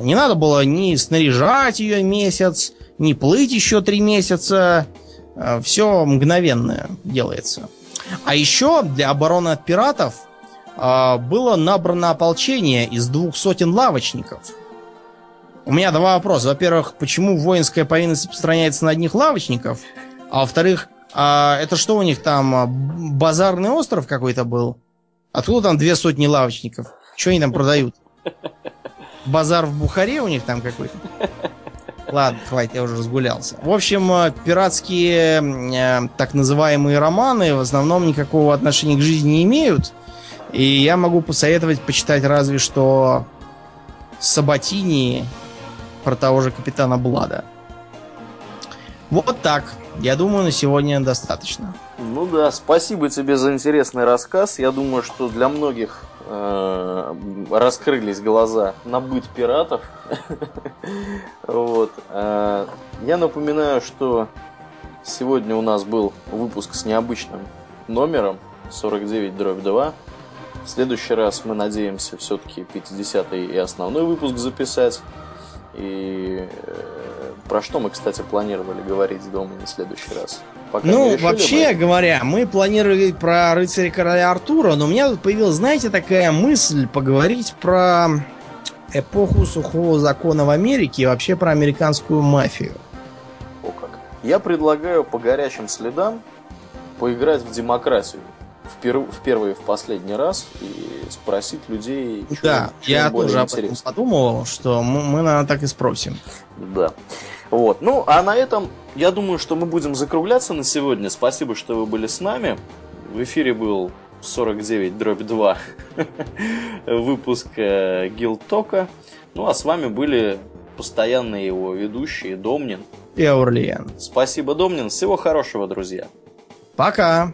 Не надо было ни снаряжать ее месяц, не плыть еще три месяца. Э, Все мгновенно делается. А еще для обороны от пиратов э, было набрано ополчение из двух сотен лавочников. У меня два вопроса. Во-первых, почему воинская повинность распространяется на одних лавочников? А во-вторых, а это что у них там, а, базарный остров какой-то был? Откуда там две сотни лавочников? Что они там продают? Базар в Бухаре у них там какой-то? Ладно, хватит, я уже разгулялся. В общем, э, пиратские э, так называемые романы в основном никакого отношения к жизни не имеют. И я могу посоветовать почитать разве что Сабатини про того же капитана Блада. Вот так. Я думаю, на сегодня достаточно. Ну да, спасибо тебе за интересный рассказ. Я думаю, что для многих э, раскрылись глаза на быт пиратов. <laughs> вот. Э, я напоминаю, что сегодня у нас был выпуск с необычным номером 49 дробь 2. В следующий раз мы надеемся все-таки 50-й и основной выпуск записать. И э, про что мы, кстати, планировали говорить дома на следующий раз? Пока ну, вообще мы... говоря, мы планировали про рыцаря короля Артура, но у меня тут появилась, знаете, такая мысль поговорить про эпоху сухого закона в Америке и вообще про американскую мафию. О как. Я предлагаю по горячим следам поиграть в демократию в, пер... в первый и в последний раз и спросить людей. Да, я тоже об этом подумывал, что мы, мы, наверное, так и спросим. Да. Вот. Ну, а на этом я думаю, что мы будем закругляться на сегодня. Спасибо, что вы были с нами. В эфире был 49 дробь 2 <laughs> выпуск э, Гилтока. Ну, а с вами были постоянные его ведущие Домнин и Аурлиен. Спасибо, Домнин. Всего хорошего, друзья. Пока.